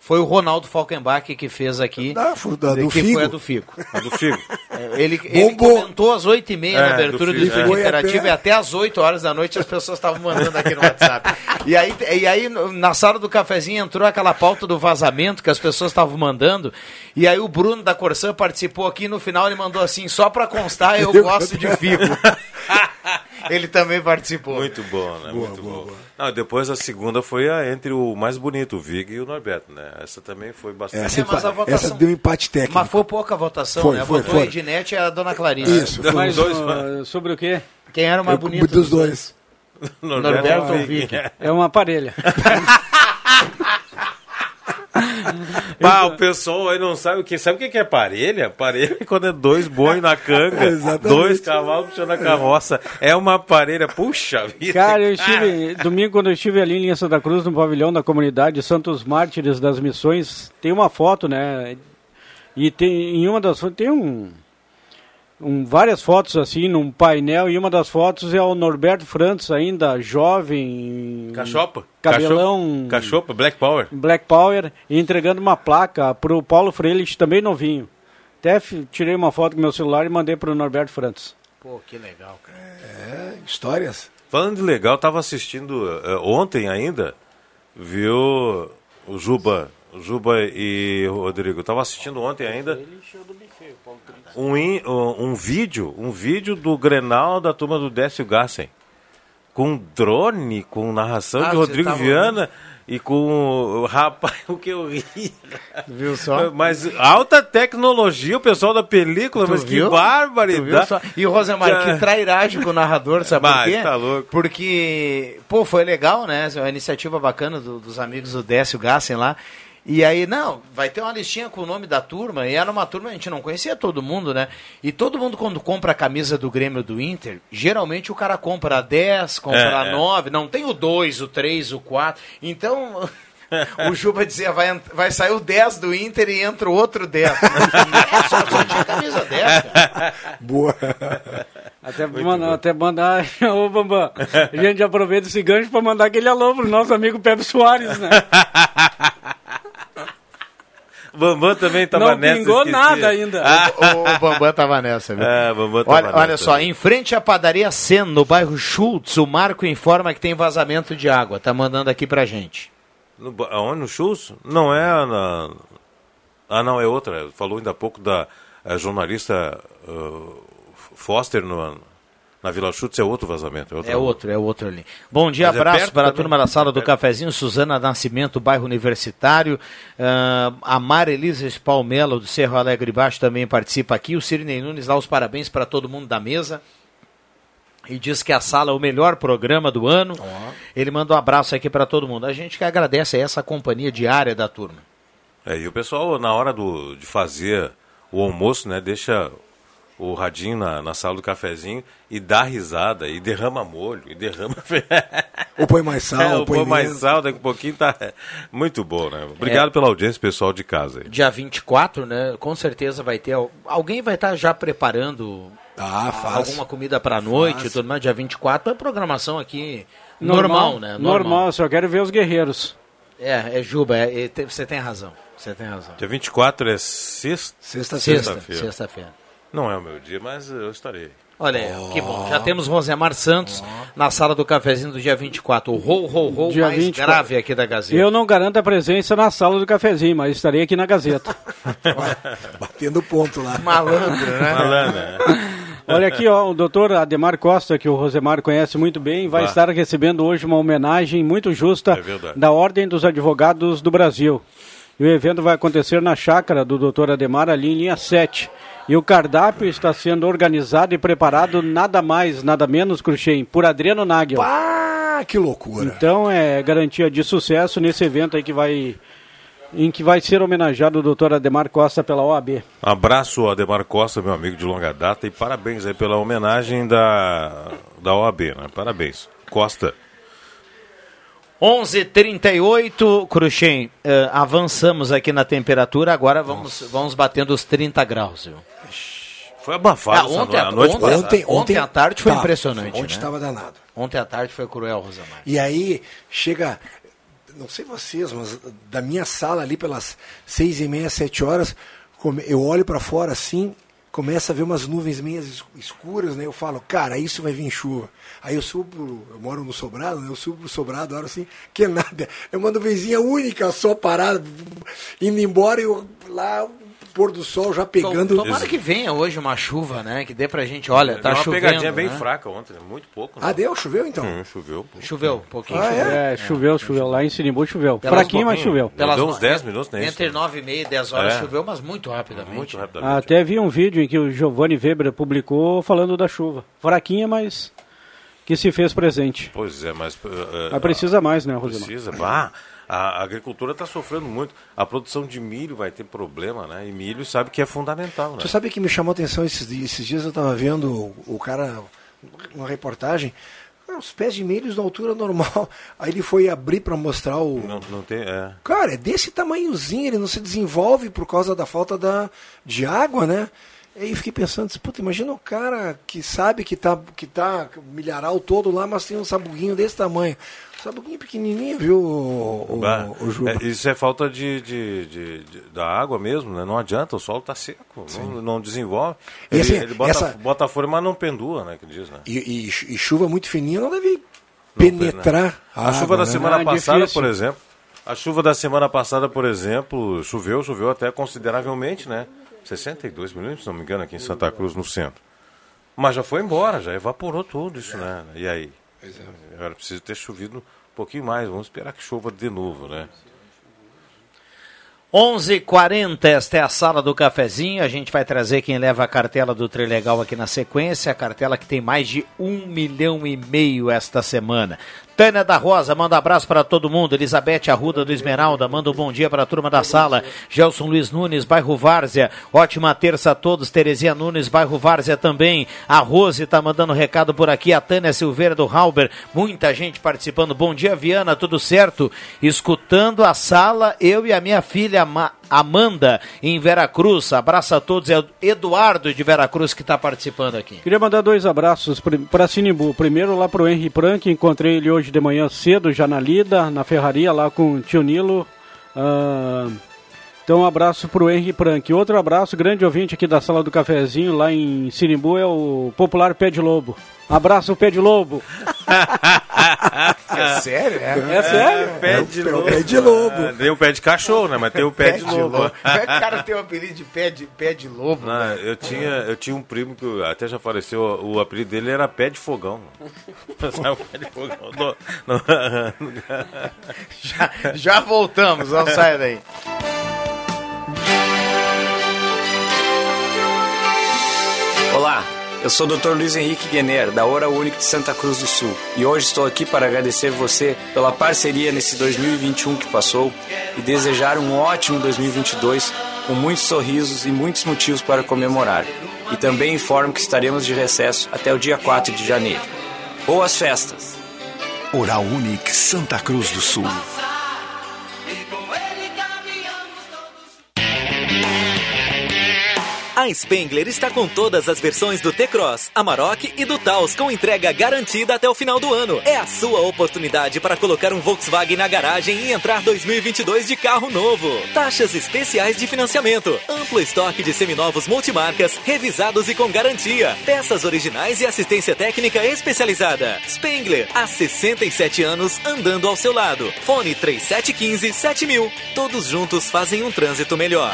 foi o Ronaldo Falkenbach que fez aqui, Da, fu- da- do que figo. foi a do Figo. A do figo. É, Ele, ele comentou às 8h30 na É, abertura do do, Figo, é. Interativo até- e até às 8 horas da noite as pessoas estavam mandando aqui no WhatsApp. E aí, e aí na sala do cafezinho entrou aquela pauta do vazamento que as pessoas estavam mandando. E aí o Bruno da Corsã participou aqui no final ele mandou assim, só pra constar, eu gosto de figo. ele também participou. Muito bom, né? Muito bom. Não, depois a segunda foi a entre o mais bonito, o Vig e o Norberto, né? Essa também foi bastante. Essa, É, mas a empa- votação- essa deu um empate técnico. Mas foi pouca votação, Foi, né? foi, Votou foi. a Ednete e a Dona Clarice. Isso, foi Mas dois, uh, sobre o quê? Quem era o mais Eu- bonito? dos dois. Norberto ou Vig. Vig? É uma parelha. Pá, o pessoal aí não sabe o que. Sabe o que é parelha? Parelha é quando é dois boi na canga, dois cavalos puxando a carroça. É uma parelha, puxa vida. Cara, eu estive, domingo quando eu estive ali em Linha Santa Cruz, no pavilhão da comunidade Santos Mártires das Missões, tem uma foto, né? E tem, em uma das fotos, tem um, um, várias fotos assim, num painel, e uma das fotos é o Norberto Frantz, ainda jovem, Cachopa. cabelão, Cachopa, Black Power. Black Power, e entregando uma placa pro Paulo Freilich, também novinho. Até tirei uma foto com meu celular e mandei pro Norberto Frantz. Pô, que legal, cara. É, histórias. Falando de legal, tava assistindo eh, ontem ainda, viu o Juba, o Juba e o Rodrigo. Tava assistindo ontem ainda um, um, um vídeo, um vídeo do Grenal da turma do Décio Gassen. Com drone, com narração Ah, de Rodrigo tava Viana. E com o rapaz, o que eu ri. Viu só? Mas alta tecnologia, o pessoal da película, Tu mas que viu? barbaridade. Viu só? E o Rosemar, que trairagem com o narrador, sabe por Mas quê? tá louco. Porque, pô, foi legal, né? É uma iniciativa bacana do- dos amigos do Décio Gassen lá. E aí, não, vai ter uma listinha com o nome da turma, e era uma turma, a gente não conhecia todo mundo, né? E todo mundo, quando compra a camisa do Grêmio do Inter, geralmente o cara compra a 10, compra É, a é. 9, não tem o 2, o 3, o 4. Então, o Juba dizia, vai, vai sair o 10 do Inter e entra o outro 10. só, só tinha camisa 10, cara. Boa. Até mandar, até mandar, ô Bambam, a gente aproveita esse gancho para mandar aquele alô pro nosso amigo Pepe Soares, né? Bambam também tava Não nessa. pingou esqueci. nada ainda. O, o Bambam tava nessa, viu? É, Bambam tava olha, olha nessa. só, em frente à padaria Sen, no bairro Schultz, o Marco informa que tem vazamento de água. Tá mandando aqui pra gente. No, aonde? No Schultz? Não é na... Ah, não, é outra. Falou ainda há pouco da eh, jornalista uh, Foster no, na Vila Schultz, é outro vazamento. É, outra É outro, é outro ali. Bom dia, Mas é abraço perto para a também? turma da sala do cafezinho, Suzana Nascimento, bairro Universitário. Ah, a Mara Elisa Palmelo, do Cerro Alegre Baixo, também participa aqui. O Cirnei Nunes dá os parabéns para todo mundo da mesa. E diz que a sala é o melhor programa do ano. Ele manda um abraço aqui para todo mundo. A gente que agradece essa companhia diária da turma. É, e o pessoal, na hora do, de fazer o almoço, né, deixa o radinho na, na sala do cafezinho e dá risada, e derrama molho, e derrama... Ou põe mais sal, é, ou põe põe mais sal, daqui a pouquinho tá muito bom, né? Obrigado É. pela audiência, pessoal de casa. aí. Dia 24, né? Com certeza vai ter. al- Alguém vai estar já preparando Ah, faz. alguma comida para noite tudo mais. Dia 24 é programação aqui normal, né? Normal, só quero ver os guerreiros. É, é Juba, é- é, você tem razão. Você tem razão. Dia 24 é sexta? Sexta-feira. Sexta, sexta-feira. Não é o meu dia, mas eu estarei. Olha aí, que bom. Já temos Rosemar Santos na sala do cafezinho do dia 24. O rou, rou, rou Dia mais 24. grave aqui da Gazeta. Eu não garanto a presença na sala do cafezinho, mas estarei aqui na Gazeta. Batendo ponto lá. Malandro, né? Malandro, né? Olha aqui, ó, o doutor Ademar Costa, que o Rosemar conhece muito bem, vai Bah. estar recebendo hoje uma homenagem muito justa É da Ordem dos Advogados do Brasil. E o evento vai acontecer na chácara do doutor Ademar, ali em linha 7. E o cardápio está sendo organizado e preparado nada mais, nada menos, Cruxem, por Adriano Nagel. Ah, que loucura. Então é garantia de sucesso nesse evento aí que vai em que vai ser homenageado o doutor Ademar Costa pela OAB. Abraço Ademar Costa, meu amigo de longa data, e parabéns aí pela homenagem da, da OAB, né? Parabéns. Costa. 11:38 Cruxem, eh, avançamos aqui na temperatura, agora vamos, vamos batendo os 30 graus. Viu? Foi abafado Ah, ontem, a, a noite ontem, ontem, ontem à tarde foi Tá, impressionante. Ontem né? estava danado. Ontem à tarde foi cruel, Rosamar. E aí chega, não sei vocês, mas da minha sala ali pelas seis e meia, sete horas, eu olho para fora assim, começa a ver umas nuvens meias es- escuras, né? Eu falo, cara, isso vai vir chuva. Aí eu subo, pro- eu moro no sobrado, né? Eu subo pro sobrado, hora assim, que nada. É uma nuvenzinha única, só parada, indo embora e eu lá, pôr do sol já pegando. Tomara que venha hoje uma chuva, né? Que dê pra gente, olha, tá Deu uma chovendo. pegadinha bem né? fraca ontem, né? muito pouco. né? Ah, deu? Choveu então? Hum, choveu. pô. Choveu, um pouquinho. Ah, choveu. É, choveu, choveu. Lá em Sinimbu choveu. Pelas Fraquinho, mas choveu. Pelas Deu uns no- 10 minutos, né? Entre 9 e meia e 10 horas É. choveu, mas muito rapidamente. Muito rapidamente. Até vi um vídeo em que o Giovanni Weber publicou falando da chuva. Fraquinha, mas que se fez presente. Pois é, mas... eh, Mas precisa mais, né, Rosemar? Precisa. Bah, a agricultura está sofrendo muito. A produção de milho vai ter problema, né? E milho sabe que é fundamental, né? Tu sabe que me chamou a atenção esses dias? Esses dias eu estava vendo o, o cara, uma reportagem, os pés de milhos na altura normal. Aí ele foi abrir para mostrar o. Não, não tem... É. Cara, é desse tamanhozinho, ele não se desenvolve por causa da falta da, de água, né? Aí eu fiquei pensando, puta, imagina o cara que sabe que tá, que tá milharal todo lá, mas tem um sabuguinho desse tamanho. Sabuguinho pequenininho, viu, o, o, o Juba? é, isso é falta de, de- de- de- da água mesmo, né? Não adianta, o solo está seco, não, não desenvolve. Ele, assim, ele bota, essa- bota a folha, mas não pendua, né? Que diz, né? E, e, e chuva muito fininha não deve penetrar A chuva da né? semana Ah, passada, difícil. por exemplo. A chuva da semana passada, por exemplo, choveu, choveu até consideravelmente, né? 62 milímetros, se não me engano, aqui em Santa Cruz, no centro. Mas já foi embora, já evaporou tudo isso, né? E aí? Agora precisa ter chovido Um pouquinho mais, vamos esperar que chova de novo, né? 11:40 esta é a sala do cafezinho. A gente vai trazer quem leva a cartela do Trilegal aqui na sequência. A cartela que tem mais de um milhão e meio esta semana. Tânia da Rosa, manda abraço para todo mundo. Elizabeth Arruda do Esmeralda, manda um bom dia para a turma da sala. Gelson Luiz Nunes, bairro Várzea. Ótima terça a todos. Terezinha Nunes, bairro Várzea também. A Rose tá mandando recado por aqui. A Tânia Silveira do Halber. Muita gente participando. Bom dia, Viana, tudo certo? Escutando a sala, eu e a minha filha Amanda em Veracruz. Abraço a todos. É o Eduardo de Veracruz que está participando aqui. Queria mandar dois abraços para Sinimbu. Primeiro lá para o Henry Prank, encontrei ele hoje de manhã cedo, já na lida, na ferraria, lá com o tio Nilo. Ah, então um abraço para o Henry Prank. Outro abraço, grande ouvinte aqui da sala do cafezinho, lá em Sinimbu, é o popular Pé de Lobo. Abraço, Pé de Lobo. É sério? É sério? Pé de É o lobo. pé de lobo. Ah, tem o pé de cachorro, né? Mas tem o pé, de lobo. Como é que o cara tem o apelido de pé de, pé de lobo? Não, eu, tinha, eu tinha um primo que até já faleceu, o apelido dele era pé de fogão. Sabe o pé de fogão? No- no- Já, já voltamos, não saia daí. Olá, eu sou o Dr. Luiz Henrique Guener, da Hora Única de Santa Cruz do Sul. E hoje estou aqui para agradecer você pela parceria nesse 2021 que passou e desejar um ótimo 2022 com muitos sorrisos e muitos motivos para comemorar. E também informo que estaremos de recesso até o dia 4 de janeiro. Boas festas! Oral Unique Santa Cruz do Sul. A Spengler está com todas as versões do T-Cross, Amarok e do Taos com entrega garantida até o final do ano. É a sua oportunidade para colocar um Volkswagen na garagem e entrar 2022 de carro novo. Taxas especiais de financiamento, amplo estoque de seminovos multimarcas, revisados e com garantia, peças originais e assistência técnica especializada. Spengler, há 67 anos andando ao seu lado. Fone 3715 7000. Todos juntos fazem um trânsito melhor.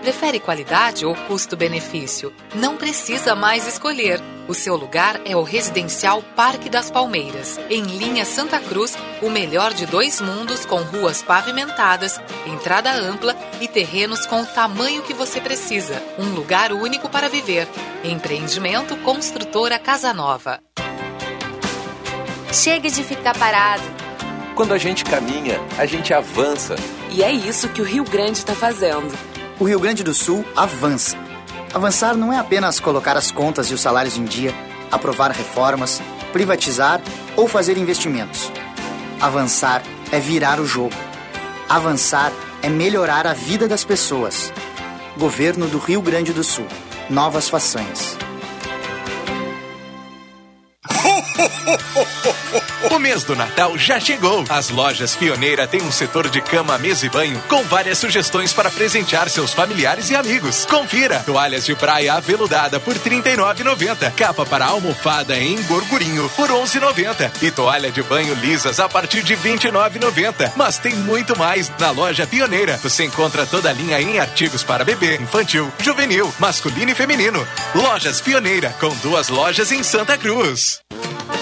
Prefere qualidade ou custo-benefício? Não precisa mais escolher. O seu lugar é o residencial Parque das Palmeiras, em linha Santa Cruz, o melhor de dois mundos com ruas pavimentadas, entrada ampla e terrenos com o tamanho que você precisa. Um lugar único para viver. Empreendimento Construtora Casa Nova. Chega de ficar parado. Quando a gente caminha, a gente avança. E é isso que o Rio Grande está fazendo. O Rio Grande do Sul avança. Avançar não é apenas colocar as contas e os salários em dia, aprovar reformas, privatizar ou fazer investimentos. Avançar é virar o jogo. Avançar é melhorar a vida das pessoas. Governo do Rio Grande do Sul. Novas façanhas. O mês do Natal já chegou. As lojas Pioneira têm um setor de cama, mesa e banho com várias sugestões para presentear seus familiares e amigos. Confira: toalhas de praia aveludada por R$ 39,90, capa para almofada em gorgurinho por R$ 11,90 e toalha de banho lisas a partir de R$ 29,90. Mas tem muito mais na loja Pioneira. Você encontra toda a linha em artigos para bebê, infantil, juvenil, masculino e feminino. Lojas Pioneira, com duas lojas em Santa Cruz.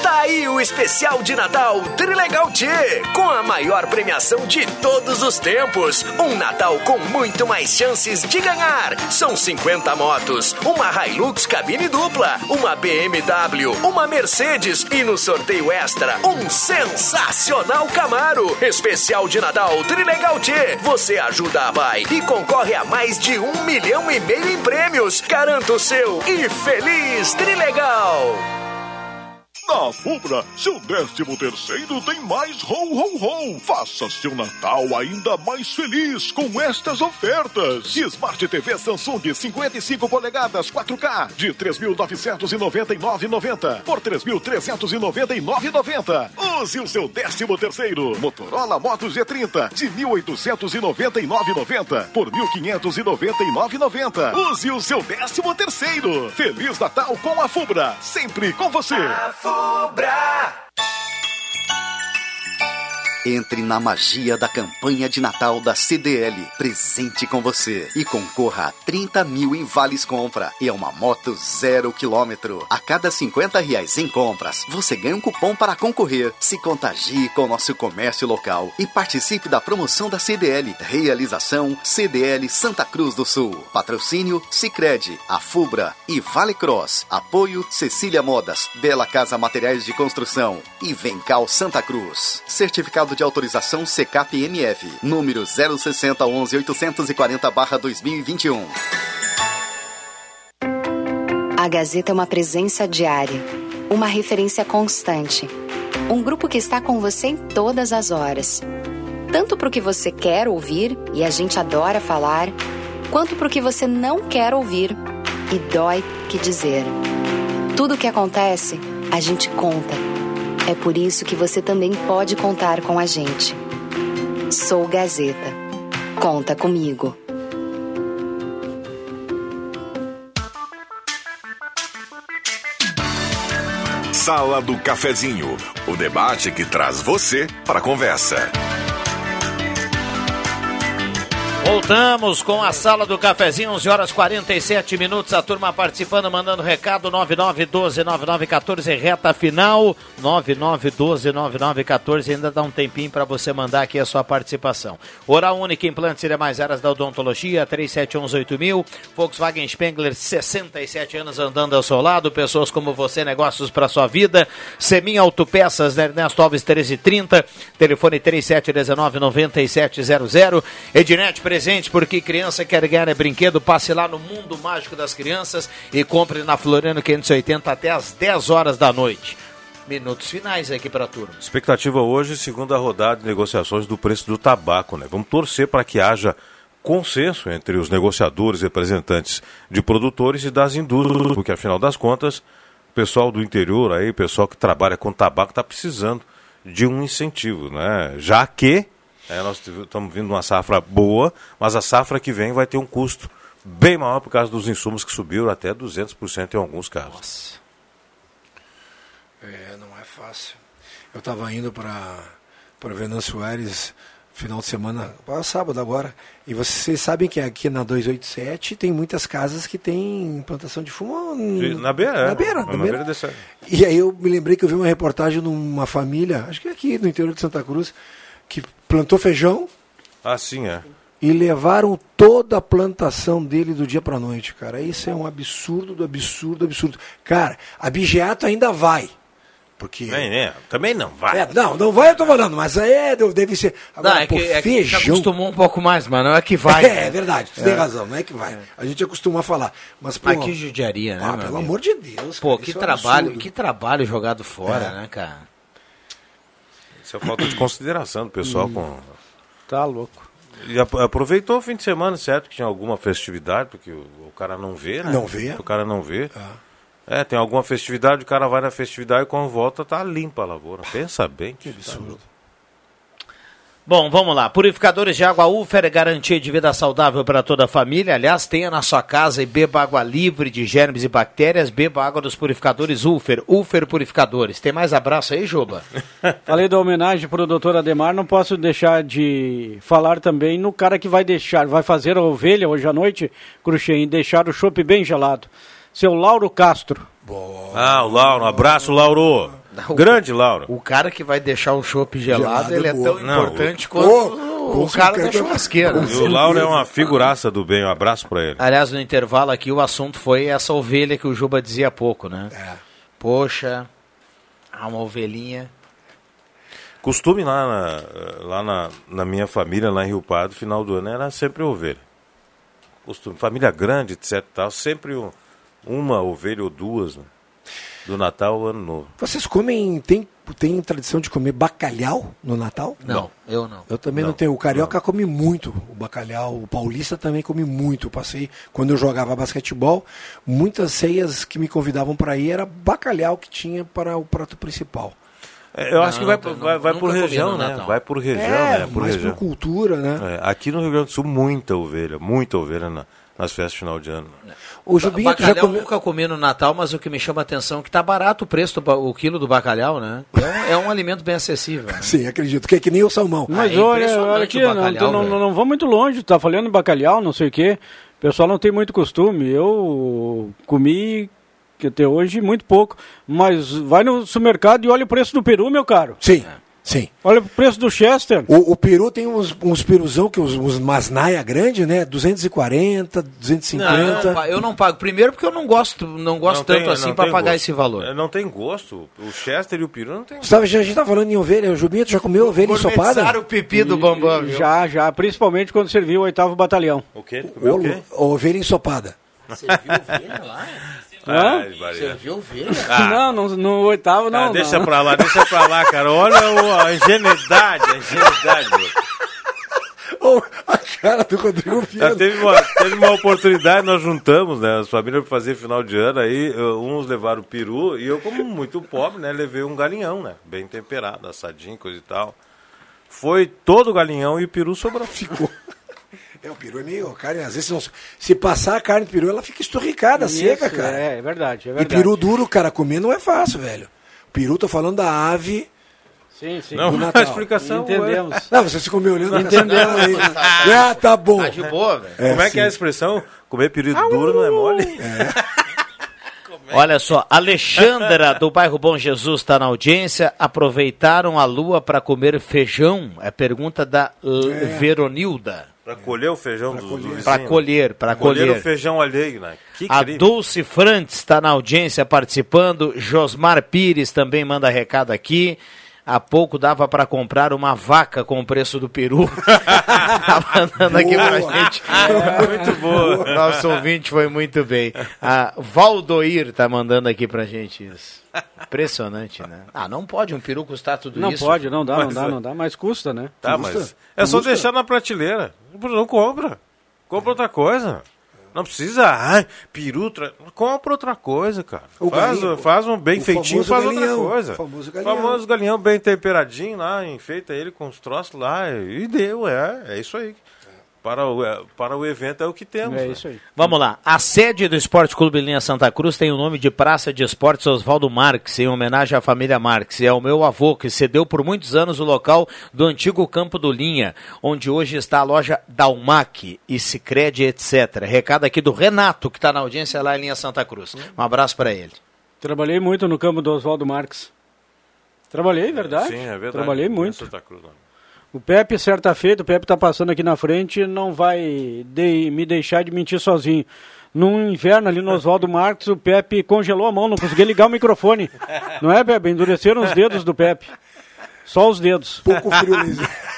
Tá aí o especial de Natal Trilegal T, com a maior premiação de todos os tempos. Um Natal com muito mais chances de ganhar. São 50 motos, uma Hilux cabine dupla, uma BMW, uma Mercedes e no sorteio extra, um sensacional Camaro. Especial de Natal Trilegal T. Você ajuda a Pai e concorre a mais de um milhão e meio em prêmios. Garanta o seu e feliz Trilegal! Na Fubra, seu décimo terceiro tem mais ho ho ho. Faça seu Natal ainda mais feliz com estas ofertas. Smart TV Samsung 55 polegadas 4K de 3.999,90 por 3.399,90. Use o seu décimo terceiro. Motorola Moto G30 de 1.899,90 por 1.599,90. Use o seu décimo terceiro. Feliz Natal com a Fubra. Sempre com você. Obra. Entre na magia da campanha de Natal da CDL, presente com você e concorra a 30 mil em vales compra e a uma moto zero quilômetro. A cada 50 reais em compras, você ganha um cupom para concorrer. Se contagie com o nosso comércio local e participe da promoção da CDL. Realização CDL Santa Cruz do Sul. Patrocínio Sicredi, a Fubra e Vale Cross. Apoio Cecília Modas, Bela Casa Materiais de Construção e Vencal Santa Cruz. Certificado de autorização CKPMF, número 0611 840/2021. A Gazeta é uma presença diária, uma referência constante. Um grupo que está com você em todas as horas. Tanto para o que você quer ouvir, e a gente adora falar, quanto para o que você não quer ouvir, e dói que dizer. Tudo o que acontece, a gente conta. É por isso que você também pode contar com a gente. Sou Gazeta. Conta comigo. Sala do Cafezinho, o debate que traz você para a conversa. Voltamos com a sala do cafezinho, 11 horas 47 minutos. A turma participando, mandando recado 99129914, reta final 99129914. Ainda dá um tempinho para você mandar aqui a sua participação. Oral Única, implantes e demais áreas da odontologia, 37118000. Volkswagen Spengler, 67 anos andando ao seu lado. Pessoas como você, negócios para sua vida. Semin Autopeças, né? Ernesto Alves 1330, telefone 37199700. Ednet presente porque criança quer ganhar é brinquedo. Passe lá no Mundo Mágico das Crianças e compre na Floriano 580 até às 10 horas da noite. Minutos finais aqui para a turma. Expectativa hoje, segunda rodada de negociações do preço do tabaco, né? Vamos torcer para que haja consenso entre os negociadores, representantes de produtores e das indústrias, porque afinal das contas, o pessoal do interior aí, o pessoal que trabalha com tabaco está precisando de um incentivo, né? Já que é, nós estamos vindo uma safra boa, mas a safra que vem vai ter um custo bem maior por causa dos insumos que subiram até 200% em alguns casos. É, não é fácil. Eu estava indo para para Venâncio Aires final de semana, sábado agora, e vocês sabem que aqui na 287 tem muitas casas que tem plantação de fumo De- na beira, é. na beira, Na na beira E aí eu me lembrei que eu vi uma reportagem numa família, acho que é aqui no interior de Santa Cruz, que plantou feijão Ah, sim, é. e levaram toda a plantação dele do dia para noite, cara. Isso é um absurdo do absurdo do absurdo. Cara, a Bigeato ainda vai. Porque. Nem, também não vai. É, não, não vai, eu tô falando, mas é, deve ser. Não, Agora, é pô, que, é que feijão. acostumou um pouco mais, mas não é que vai. É, né? é verdade, tu É. tem razão, não é que vai. A gente acostuma a falar. Mas, pô, Mas que judiaria, né? Ah, meu pelo amigo? amor de Deus. Pô, cara, que é um trabalho, que trabalho jogado fora, É. né, cara? Isso é falta de consideração do pessoal Hum. com. Tá louco. E ap- aproveitou o fim de semana, certo? Que tinha alguma festividade, porque o, o cara não vê, né? Não vê. O cara não vê. É, tem alguma festividade, o cara vai na festividade e quando volta tá limpa a lavoura. Pensa bem. Que absurdo. Bom, vamos lá. Purificadores de água Ufer, garantia de vida saudável para toda a família. Aliás, tenha na sua casa e beba água livre de germes e bactérias. Beba água dos purificadores Ufer. Ufer Purificadores. Tem mais abraço aí, Juba? Falei da homenagem para o doutor Ademar, não posso deixar de falar também no cara que vai deixar, vai fazer a ovelha hoje à noite, Cruxem, e deixar o chopp bem gelado. Seu Lauro Castro. Ah, o Lauro, um abraço, Lauro. Grande Lauro. O cara que vai deixar o chopp gelado, Gelado ele é é boa. tão Não, importante o- quanto Oh, o, com cara da churrasqueira. E o Lauro é uma figuraça do bem. Um abraço pra ele. Aliás, no intervalo aqui, o assunto foi essa ovelha que o Juba dizia há pouco, né? É. Poxa, há uma ovelhinha. Costume lá, na, lá na, na minha família, lá em Rio Pardo, final do ano, era sempre ovelha. Costume. Família grande, etc. Tal, sempre um- uma ovelha ou duas. Né? Do Natal ao Ano Novo. Vocês comem, tem, tem tradição de comer bacalhau no Natal? Não, eu não. Eu também não, Não, tenho. O carioca come muito o bacalhau, o paulista também come muito. Eu passei, quando eu jogava basquetebol, muitas ceias que me convidavam para ir era bacalhau que tinha para o prato principal. É, Eu acho que vai, não, vai, vai por região, né? Natal. Vai por região, É, né? Por mais região. por cultura, né? É, aqui no Rio Grande do Sul, muita ovelha, muita ovelha na- nas festas de final de ano. O Jubinho, tu já bacalhau comeu... nunca comi no Natal, mas o que me chama a atenção é que tá barato o preço do o quilo do bacalhau, né? É um, é um alimento bem acessível. né? Sim, acredito, que é que nem o salmão. Mas é olha, olha aqui, bacalhau, não, não, não vamos muito longe, tá falando em bacalhau, não sei o quê. O pessoal não tem muito costume. Eu comi que até hoje muito pouco. Mas vai no supermercado e olha o preço do peru, meu caro. Sim, sim. Olha o preço do Chester. O, o peru tem uns, uns peruzão, que uns, uns masnaia grande, né? 240, 250. Não, eu, não, eu não pago. Primeiro porque eu não gosto, não gosto Não tanto tem- assim para pagar gosto. esse valor. É, Não tem gosto. O Chester e o peru não tem Gustavo, já- a gente tá falando em ovelha. O Jubinho, tu já comeu ovelha ensopada? O pipi do Bambam, viu? Já, já, principalmente quando serviu o oitavo batalhão. O quê? Ô, Lu- Ovelha ensopada. Você viu ovelha lá? Hã? Ai, Maria. Você viu ovelha? Não, no, no oitavo não. Ah, deixa não. pra lá, deixa pra lá, cara. Olha o- a ingenuidade, a ingenuidade. Ô, a cara do Rodrigo Ah, Viana. teve, uma, teve uma oportunidade, nós juntamos, né? As famílias para fazer final de ano, aí eh, uns levaram peru e eu, como muito pobre, né? Levei um galinhão, né? Bem temperado, assadinho, coisa e tal. Foi todo o galinhão e o peru sobrou. Ficou. É, o peru é meio. Carne, às vezes, não, se passar a carne do peru, ela fica esturricada, Isso, seca, cara. É, é verdade, é e verdade. peru duro, cara, comer não é fácil, velho. Peru, tô falando da ave. Sim, sim. Não, a explicação. Entendemos. Não, você ficou me olhando. Entendemos. Aí. Ah, tá bom. Tá de boa, velho. Como é que é a expressão? Comer peru duro não é mole? Olha só, Alexandra do bairro Bom Jesus está na audiência. Aproveitaram a lua para comer feijão? É pergunta da L- Veronilda. Pra colher o feijão do, do vizinho. Para colher, para Colher colher. o feijão alheio, né? Que A crime. Dulce Frantes está na audiência participando. Josmar Pires também manda recado aqui. Há pouco dava para comprar uma vaca com o preço do peru. tá mandando aqui pra Boa. gente. muito boa. Nosso ouvinte foi muito bem. A Valdoir tá mandando aqui pra gente isso. Impressionante, né? Ah, não pode um peru custar tudo Não isso. pode, não dá, não Mas, dá, não dá, mas custa, né? Tá, mas é só deixar na prateleira. Não compra. Compra outra coisa. Não precisa, ai, peru, tra... compra outra coisa, cara. O Faz, galinho, faz um bem feitinho, faz galinhão, outra coisa. o famoso galinhão. famoso galinhão bem temperadinho lá, enfeita ele com os troços lá e deu, é, é isso aí. Para o, é, para o evento é o que temos. É né? isso aí. Vamos lá. A sede do Esporte Clube Linha Santa Cruz tem o nome de Praça de Esportes Oswaldo Marques, em homenagem à família Marques. E ao meu avô, que cedeu por muitos anos o local do antigo campo do Linha, onde hoje está a loja Dalmac e Sicredi, etc. Recado aqui do Renato, que está na audiência lá em Linha Santa Cruz. Um abraço para ele. Trabalhei muito no campo do Oswaldo Marques. Trabalhei, verdade? Sim, é verdade. Trabalhei muito. Santa Cruz? O Pepe, certa feita, o Pepe tá passando aqui na frente, não vai de- me deixar de mentir sozinho. Num inverno ali no Oswaldo Marques, o Pepe congelou a mão, não conseguia ligar o microfone. Não é, Pepe? Endureceram os dedos do Pepe. Só os dedos. Pouco frio, Luiz.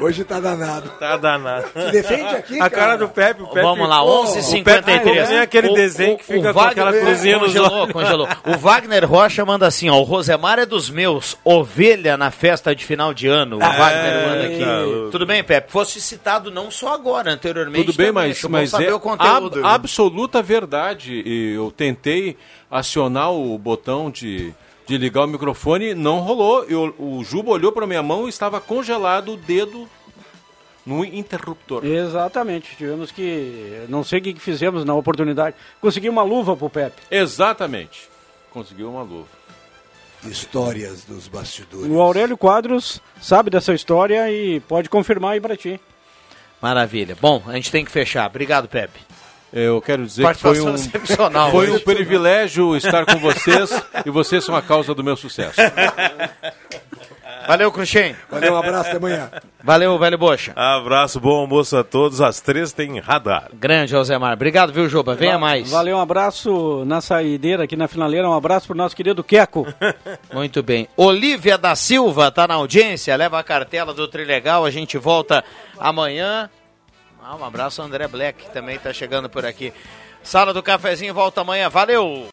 Hoje tá danado. Tá danado. Te defende aqui, A cara cara. do Pepe, o Pepe. Vamos lá, Pô, 11h53. O Pepe ficou que nem aquele O- desenho que o- fica o com aquela Wagner- cruzinha congelou, olhos. congelou. O Wagner Rocha manda assim, ó, o Rosemar é dos meus, ovelha na festa de final de ano. O Wagner manda aqui. tá. Tudo bem, Pepe? Fosse citado não só agora, anteriormente Tudo bem, também. mas, mas saber é o conteúdo. ab- absoluta verdade. E eu tentei acionar o botão de, de ligar o microfone, não rolou. Eu, o Juba olhou para minha mão e estava congelado o dedo no interruptor. Exatamente. Tivemos que. Não sei o que fizemos na oportunidade. Consegui uma luva pro Pepe. Exatamente. Conseguiu uma luva. Histórias dos bastidores. O Aurélio Quadros sabe dessa história e pode confirmar aí pra ti. Maravilha. Bom, a gente tem que fechar. Obrigado, Pepe. Eu quero dizer que foi um, foi um privilégio estar com vocês e vocês são a causa do meu sucesso. Valeu, Cruxem. Valeu, um abraço, até amanhã. Valeu, velho Bocha. Abraço, bom almoço a todos. Às três tem radar. Grande, Josemar. Obrigado, viu, Juba? Venha Va- mais. Valeu, um abraço na saideira aqui na finaleira. Um abraço pro nosso querido Queco. Muito bem. Olívia da Silva está na audiência, leva a cartela do Trilegal. A gente volta amanhã. Ah, um abraço André Black, que também está chegando por aqui. Sala do Cafezinho volta amanhã. Valeu!